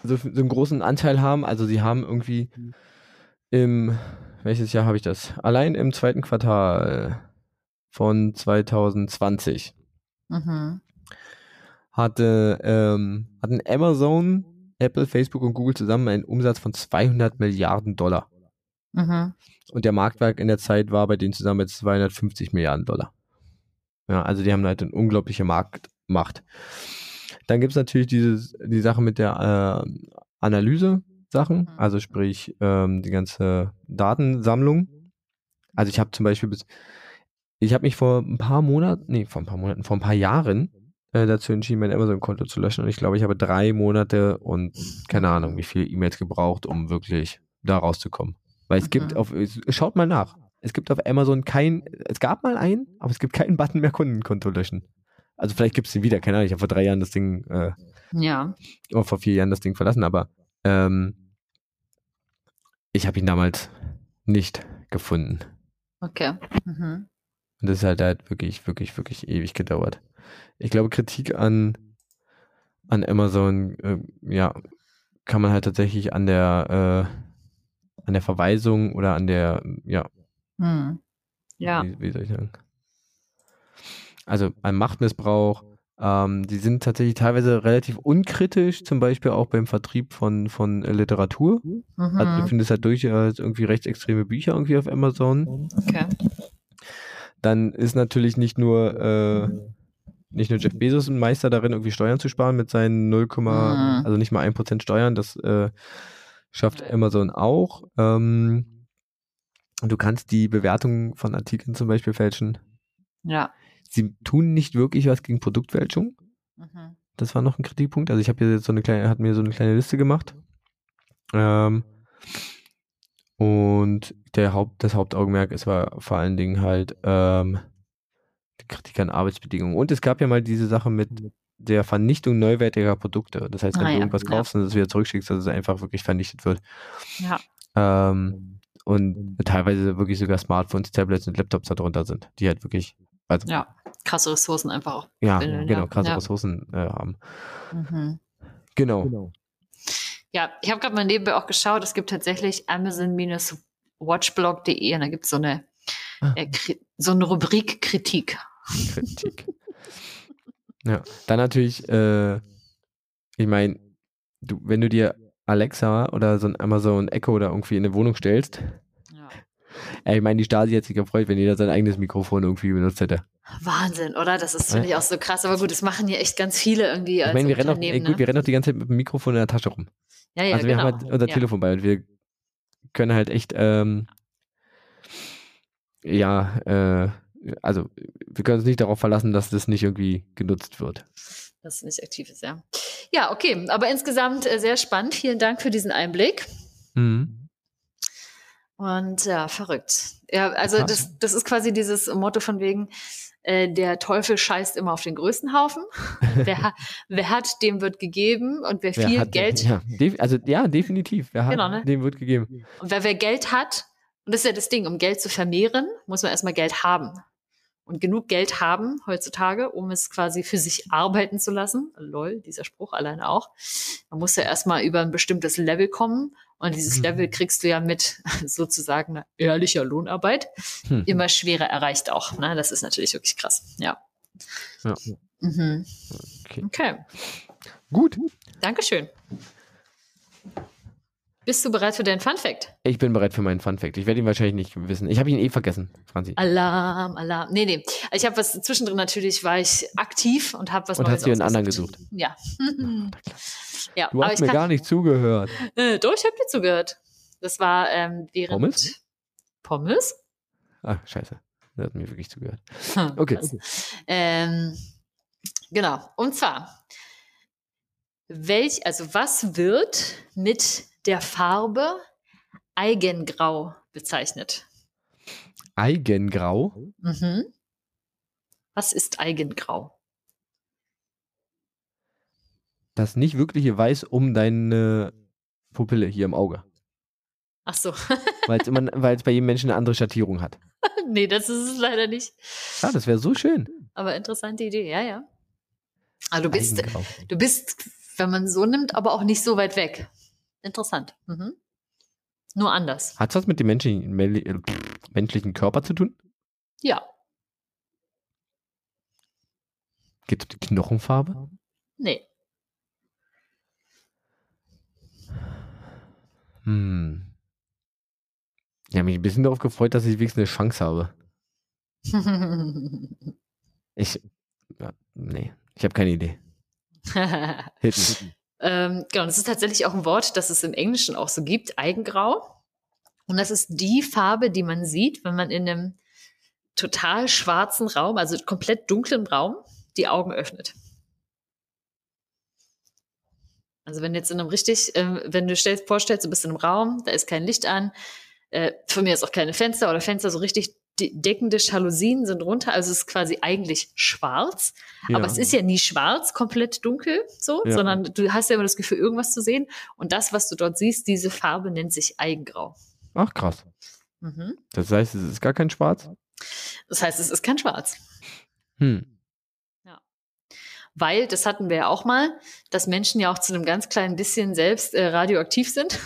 B: so, so einen großen Anteil haben. Also sie haben irgendwie im, welches Jahr habe ich das? Allein im zweiten Quartal von 2020 mhm. hatte, ähm, hatten Amazon, Apple, Facebook und Google zusammen einen Umsatz von 200 Milliarden Dollar. Mhm. Und der Marktwerk in der Zeit war bei denen zusammen mit 250 Milliarden Dollar. Ja, also die haben halt eine unglaubliche Marktmacht. Dann gibt es natürlich dieses, die Sache mit der äh, Analyse-Sachen, mhm. also sprich ähm, die ganze Datensammlung. Also ich habe zum Beispiel bis, ich habe mich vor ein paar Monaten, nee, vor ein paar Monaten, vor ein paar Jahren äh, dazu entschieden, mein Amazon-Konto zu löschen. Und ich glaube, ich habe drei Monate und keine Ahnung, wie viele E-Mails gebraucht, um wirklich da rauszukommen. Weil es mhm. gibt auf, schaut mal nach. Es gibt auf Amazon kein, es gab mal einen, aber es gibt keinen *laughs* Button mehr Kundenkonto löschen. Also vielleicht gibt es den wieder, keine Ahnung, ich habe vor drei Jahren das Ding, äh,
A: ja.
B: Oder vor vier Jahren das Ding verlassen, aber ähm, ich habe ihn damals nicht gefunden.
A: Okay. Mhm.
B: Und das hat halt wirklich, wirklich, wirklich ewig gedauert. Ich glaube, Kritik an, an Amazon, äh, ja, kann man halt tatsächlich an der, äh, an der Verweisung oder an der, ja.
A: Hm. Ja.
B: Wie, wie soll ich sagen? also ein Machtmissbrauch. Ähm, die sind tatsächlich teilweise relativ unkritisch, zum Beispiel auch beim Vertrieb von, von Literatur. Mhm. Also du findest halt durchaus irgendwie rechtsextreme Bücher irgendwie auf Amazon.
A: Okay.
B: Dann ist natürlich nicht nur äh, nicht nur Jeff Bezos ein Meister darin, irgendwie Steuern zu sparen mit seinen 0, mhm. also nicht mal 1% Steuern, das äh, schafft Amazon auch. Ähm, du kannst die Bewertung von Artikeln zum Beispiel fälschen.
A: Ja
B: sie tun nicht wirklich was gegen Produktfälschung. Mhm. Das war noch ein Kritikpunkt. Also ich habe jetzt so eine kleine, hat mir so eine kleine Liste gemacht. Ähm, und der Haupt, das Hauptaugenmerk ist war vor allen Dingen halt ähm, die Kritik an Arbeitsbedingungen. Und es gab ja mal diese Sache mit der Vernichtung neuwertiger Produkte. Das heißt, wenn
A: Ah,
B: du irgendwas
A: ja.
B: kaufst und es wieder zurückschickst, dass es einfach wirklich vernichtet wird.
A: Ja.
B: Ähm, und teilweise wirklich sogar Smartphones, Tablets und Laptops darunter sind, die halt wirklich, also, ja,
A: krasse Ressourcen einfach auch.
B: ja
A: Willen,
B: genau,
A: ja.
B: krasse
A: Ja.
B: Ressourcen äh, haben.
A: Mhm.
B: Genau.
A: Ja, ich habe gerade mal nebenbei auch geschaut, es gibt tatsächlich Amazon-Watchblog.de und da gibt es so eine,
B: Ah.
A: äh, so eine Rubrik Kritik.
B: Kritik. *laughs* ja, dann natürlich, äh, ich meine, du, wenn du dir Alexa oder so ein Amazon Echo oder irgendwie in eine Wohnung stellst,
A: Ja.
B: ich meine, die Stasi hätte sich gefreut, wenn jeder sein eigenes Mikrofon irgendwie benutzt hätte.
A: Wahnsinn, oder? Das ist, finde ich, auch so krass. Aber gut, das machen ja echt ganz viele irgendwie
B: Ich meine, wir rennen, auch, ey, gut, wir rennen auch die ganze Zeit mit dem Mikrofon in der Tasche rum.
A: ne? ja, ja,
B: also wir
A: genau.
B: haben halt unser
A: ja.
B: Telefon bei und wir können halt echt, ähm, ja, äh, also wir können uns nicht darauf verlassen, dass das nicht irgendwie genutzt wird.
A: Das nicht aktiv ist, ja. Ja, okay. Aber insgesamt äh, sehr spannend. Vielen Dank für diesen Einblick.
B: Mhm.
A: Und ja, verrückt. Ja, also
B: Krass.
A: das, das ist quasi dieses Motto von wegen, äh, der Teufel scheißt immer auf den größten Haufen. wer, wer hat, dem wird gegeben. Und wer
B: Wer
A: viel
B: hat-
A: Geld, *laughs*
B: Ja, also ja, definitiv. Wer hat,
A: Genau, ne?
B: dem wird gegeben.
A: und wer, wer Geld hat, und das ist ja das Ding, um Geld zu vermehren, muss man erstmal Geld haben. Und genug Geld haben heutzutage, um es quasi für sich arbeiten zu lassen. Lol, dieser Spruch alleine auch. Man muss ja erstmal über ein bestimmtes Level kommen. Und dieses
B: Mhm.
A: Level kriegst du ja mit *laughs* sozusagen ehrlicher Lohnarbeit
B: Hm.
A: immer schwerer erreicht auch. Ne? Das ist natürlich wirklich krass. Ja.
B: Ja.
A: Mhm.
B: Okay.
A: Okay.
B: Gut,
A: Dankeschön. Bist du bereit für deinen Fun Fact?
B: ich bin bereit für meinen Fun Fact. Ich werde ihn wahrscheinlich nicht wissen. Ich habe ihn eh vergessen, Franzi.
A: Alarm, Alarm. Nee, nee. Ich habe was zwischendrin natürlich, war ich aktiv und habe was
B: Und
A: Neues
B: hast dir einen anderen gesucht.
A: Ja. *laughs* ja,
B: Du hast mir gar nicht zugehört.
A: Äh, doch, ich habe dir zugehört. Das war ähm, während
B: Pommes?
A: Pommes?
B: Ah, scheiße. Du hast mir wirklich zugehört. *laughs*
A: Hm,
B: Okay.
A: krass. Ähm, genau. Und zwar, welch, also was wird mit der Farbe Eigengrau bezeichnet?
B: Eigengrau.
A: Mhm. Was ist Eigengrau?
B: Das nicht wirkliche Weiß um deine Pupille hier im Auge.
A: Ach so. *laughs*
B: Weil es bei jedem Menschen eine andere Schattierung hat. *laughs*
A: nee, das ist es leider nicht.
B: Ah, das wäre so schön.
A: Aber interessante Idee, ja, ja. Also du bist,
B: Eigengrau.
A: du bist, wenn man so nimmt, aber auch nicht so weit weg. Interessant. Mhm. Nur anders.
B: Hat was mit dem menschlichen, äh, menschlichen Körper zu tun?
A: Ja.
B: Geht es um die Knochenfarbe?
A: Nee.
B: Hm. Ich habe mich ein bisschen darauf gefreut, dass ich wenigstens eine Chance habe. *laughs* Ich. Ja, nee, ich habe keine Idee. *laughs* Me.
A: Ähm, genau, das ist tatsächlich auch ein Wort, das es im Englischen auch so gibt, Eigengrau. Und das ist die Farbe, die man sieht, wenn man in einem total schwarzen Raum, also komplett dunklen Raum, die Augen öffnet. Also wenn jetzt in einem richtig, ähm, wenn du stellst, vorstellst, du bist in einem Raum, da ist kein Licht an, äh, von mir ist auch keine Fenster oder Fenster, so richtig deckende Jalousien sind runter, also es ist quasi eigentlich schwarz.
B: Ja.
A: Aber es ist ja nie schwarz, komplett dunkel, so,
B: Ja.
A: sondern du hast ja immer das Gefühl, irgendwas zu sehen. Und das, was du dort siehst, diese Farbe nennt sich Eigengrau.
B: Ach, krass.
A: Mhm.
B: Das heißt, es ist gar kein Schwarz?
A: Das heißt, es ist kein Schwarz.
B: Hm.
A: Weil, das hatten wir ja auch mal, dass Menschen ja auch zu einem ganz kleinen bisschen selbst äh, radioaktiv sind.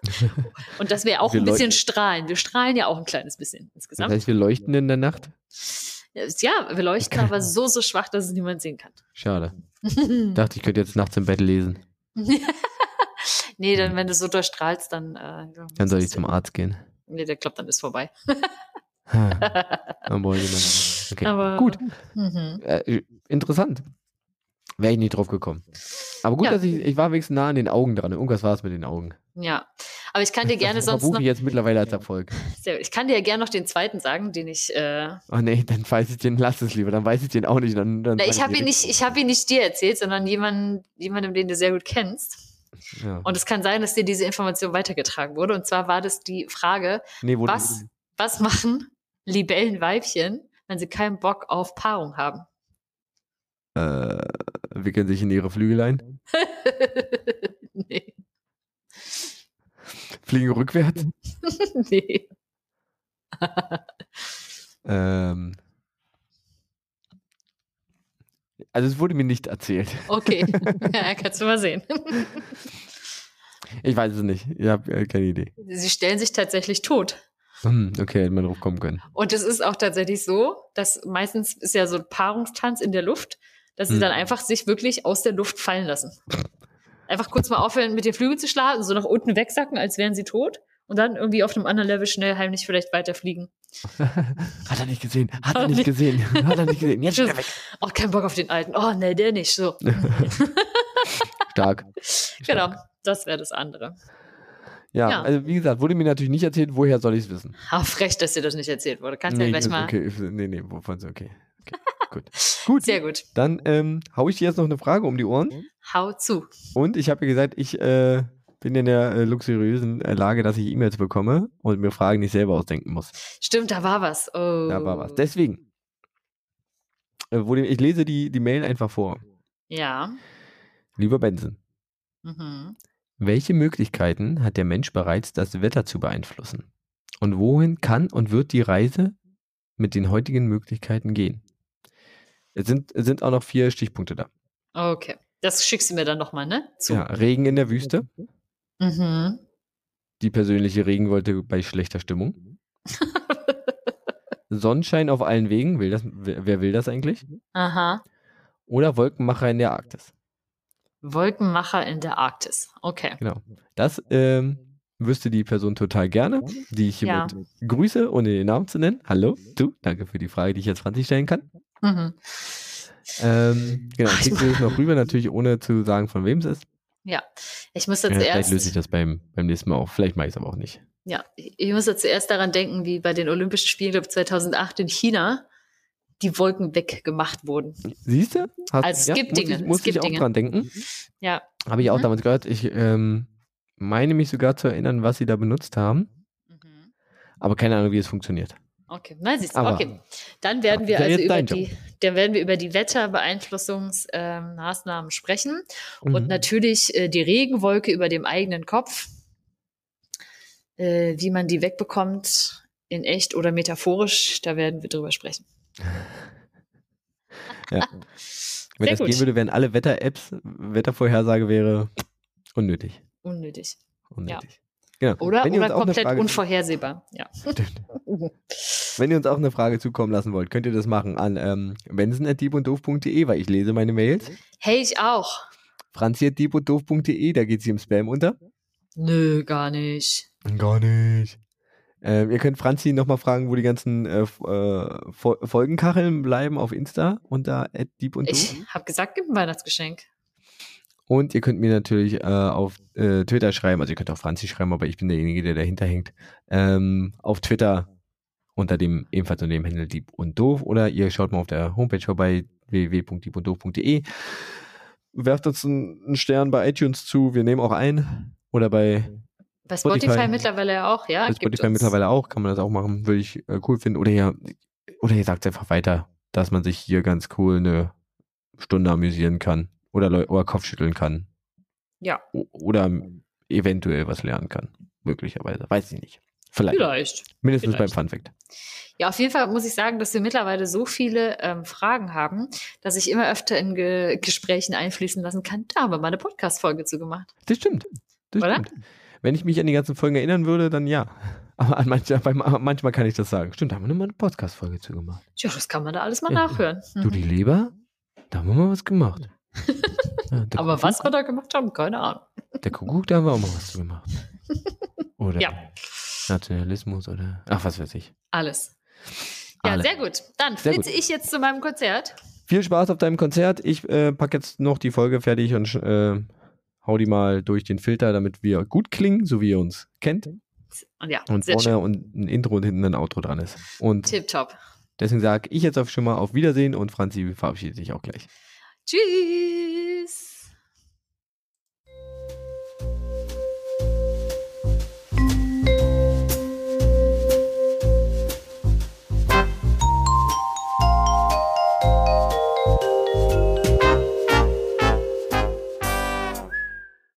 A: *laughs* Und dass wir auch
B: Wir
A: ein bisschen
B: leuchten-
A: strahlen. Wir strahlen ja auch ein kleines bisschen
B: Das
A: insgesamt.
B: heißt, wir leuchten in der Nacht?
A: Ja, wir leuchten aber *laughs* so, so schwach, dass es niemand sehen kann.
B: Schade. *laughs* Dachte, ich könnte jetzt nachts im Bett lesen.
A: nee, dann, wenn du so durchstrahlst, dann. Äh,
B: Dann soll ich zum Arzt gehen.
A: Nee, der klappt dann ist vorbei.
B: Dann mal- okay.
A: Aber,
B: Gut.
A: Mhm.
B: Äh, interessant. Wäre ich nicht drauf gekommen. Aber gut,
A: Ja.
B: dass ich, ich war wenigstens nah an den Augen dran. Irgendwas war es mit den Augen.
A: Ja, aber ich kann dir gerne
B: das
A: sonst noch,
B: ich jetzt mittlerweile als Erfolg. *laughs*
A: sehr, ich kann dir ja gerne noch den zweiten sagen, den ich, äh,
B: Oh nee, dann weiß ich den, lass es lieber, dann weiß ich den auch nicht. Dann, dann
A: na, ich habe ihn nicht, ich habe ihn nicht dir erzählt, sondern jemanden, jemandem, den du sehr gut kennst.
B: Ja.
A: Und es kann sein, dass dir diese Information weitergetragen wurde. Und zwar war das die Frage,
B: nee, wo
A: was, was machen Libellenweibchen, wenn sie keinen Bock auf Paarung haben?
B: Äh, wickeln sich in ihre Flügel ein? *laughs* nee. Fliegen rückwärts? *laughs* nee. ähm, also es wurde mir nicht erzählt.
A: Okay, *laughs* ja, kannst du mal sehen.
B: Ich weiß es nicht. Ich habe äh, keine Idee.
A: Sie stellen sich tatsächlich tot.
B: Hm, okay, hätte man drauf kommen können.
A: Und es ist auch tatsächlich so, dass meistens ist ja so ein Paarungstanz in der Luft, dass sie hm. dann einfach sich wirklich aus der Luft fallen lassen. Einfach kurz mal aufhören, mit den Flügeln zu schlagen, so nach unten wegsacken, als wären sie tot. Und dann irgendwie auf einem anderen Level schnell heimlich vielleicht weiterfliegen. *laughs*
B: Hat er nicht gesehen. Hat er nicht gesehen. *laughs* Hat er nicht gesehen. Jetzt schnell weg. *laughs*
A: Oh, kein Bock auf den alten. Oh, ne, der nicht. So.
B: Stark.
A: Genau, das wäre das andere.
B: Ja, ja, also wie gesagt, wurde mir natürlich nicht erzählt, woher soll ich es wissen?
A: Ah, frech, dass dir das nicht erzählt wurde. Kannst nee, ja gleich mal.
B: Okay, nee, nee, wovon so, okay. okay. Gut. gut.
A: Sehr gut.
B: Dann ähm, hau ich dir jetzt noch eine Frage um die Ohren.
A: Hau zu.
B: Und ich habe ja gesagt, ich äh, bin in der äh, luxuriösen äh, Lage, dass ich E-Mails bekomme und mir Fragen nicht selber ausdenken muss.
A: Stimmt, da war was. Oh.
B: Da war was. Deswegen, äh, wurde, ich lese die, die Mail einfach vor.
A: Ja.
B: Lieber Benson. Mhm. Welche Möglichkeiten hat der Mensch bereits, das Wetter zu beeinflussen? Und wohin kann und wird die Reise mit den heutigen Möglichkeiten gehen? Es sind, sind auch noch vier Stichpunkte da.
A: Okay. Das schickst du mir dann nochmal, ne?
B: Zu. Ja, Regen in der Wüste. Mhm. Die persönliche Regenwolke bei schlechter Stimmung. *laughs* Sonnenschein auf allen Wegen. Will das, wer, wer will das eigentlich?
A: Aha.
B: Oder Wolkenmacher in der Arktis.
A: Wolkenmacher in der Arktis. Okay.
B: Genau. Das ähm, wüsste die Person total gerne, die ich hiermit ja. grüße, ohne den Namen zu nennen. Hallo, du, danke für die Frage, die ich jetzt Franzi stellen kann. Mhm. Ähm, genau, kriegst du es noch rüber, natürlich ohne zu sagen, von wem es ist.
A: Ja, ich muss jetzt ja,
B: Vielleicht löse ich das beim, beim nächsten Mal auf. Vielleicht mache ich es aber auch nicht.
A: Ja, ich muss jetzt zuerst daran denken, wie bei den Olympischen Spielen 2008 in China die Wolken weggemacht wurden.
B: Siehst du?
A: Also es ja, gibt Dinge.
B: Ich, muss
A: es gibt
B: ich auch
A: Dinge.
B: dran denken.
A: Ja.
B: Habe ich auch mhm. damals gehört. Ich ähm, meine mich sogar zu erinnern, was sie da benutzt haben. Mhm. Aber keine Ahnung, wie es funktioniert.
A: Okay, na siehst du, Aber, okay. Dann werden wir also über die, dann werden wir über die Wetterbeeinflussungsmaßnahmen ähm, sprechen mhm. und natürlich äh, die Regenwolke über dem eigenen Kopf, äh, wie man die wegbekommt, in echt oder metaphorisch, da werden wir drüber sprechen.
B: ja. *laughs* Wenn Sehr das gut. gehen würde, wären alle Wetter-Apps, Wettervorhersage wäre unnötig.
A: Unnötig.
B: Unnötig. Ja.
A: Genau. Oder, oder komplett unvorhersehbar. Ja. *laughs*
B: Wenn ihr uns auch eine Frage zukommen lassen wollt, könnt ihr das machen an ähm, weil ich lese meine Mails.
A: Hey, ich auch.
B: franzi.diebunddoof.de, da geht sie im Spam unter.
A: Nö, gar nicht.
B: Gar nicht. Ähm, ihr könnt Franzi nochmal fragen, wo die ganzen äh, äh, Folgenkacheln bleiben auf Insta unter Dieb und
A: Ich habe gesagt, gib ein Weihnachtsgeschenk.
B: Und ihr könnt mir natürlich äh, auf äh, Twitter schreiben, also ihr könnt auch Franzi schreiben, aber ich bin derjenige, der dahinter hängt. Ähm, auf Twitter unter dem ebenfalls unter dem Handel Dieb und Doof oder ihr schaut mal auf der Homepage vorbei www.diebunddoof.de. Werft uns einen, Stern bei iTunes zu, wir nehmen auch ein oder bei
A: bei Spotify, Spotify mittlerweile auch, ja.
B: Bei Spotify mittlerweile auch, kann man das auch machen, würde ich äh, cool finden. Oder ihr, oder ihr sagt einfach weiter, dass man sich hier ganz cool eine Stunde amüsieren kann oder, oder Kopfschütteln kann.
A: Ja.
B: O oder eventuell was lernen kann. Möglicherweise. Weiß ich nicht. Vielleicht.
A: Vielleicht.
B: Mindestens
A: Vielleicht.
B: beim Funfact.
A: Ja, auf jeden Fall muss ich sagen, dass wir mittlerweile so viele ähm, Fragen haben, dass ich immer öfter in Ge Gesprächen einfließen lassen kann. Da haben wir mal eine Podcast-Folge zu gemacht.
B: Das stimmt. Das Oder? stimmt. Wenn ich mich an die ganzen Folgen erinnern würde, dann ja. Aber an manch, manchmal kann ich das sagen. Stimmt, da haben wir nochmal eine Podcast-Folge zu gemacht.
A: Ja, das kann man da alles mal ja. nachhören.
B: Du, die Leber? Da haben wir mal was gemacht.
A: Ja, Aber Kuckuck, was wir da gemacht haben, keine Ahnung.
B: Der Kuckuck, da haben wir auch mal was zu gemacht. Oder ja. Nationalismus oder ach, was weiß ich.
A: Alles. Ja, Alle. sehr gut. Dann flitze ich jetzt zu meinem Konzert.
B: Viel Spaß auf deinem Konzert. Ich äh, packe jetzt noch die Folge fertig und äh, hau die mal durch den Filter, damit wir gut klingen, so wie ihr uns kennt.
A: Und ja,
B: und vorne schön. und ein Intro und hinten ein Outro dran ist. Und
A: Tipptopp.
B: Deswegen sage ich jetzt auf schon mal auf Wiedersehen und Franzi verabschiedet sich auch gleich.
A: Tschüss.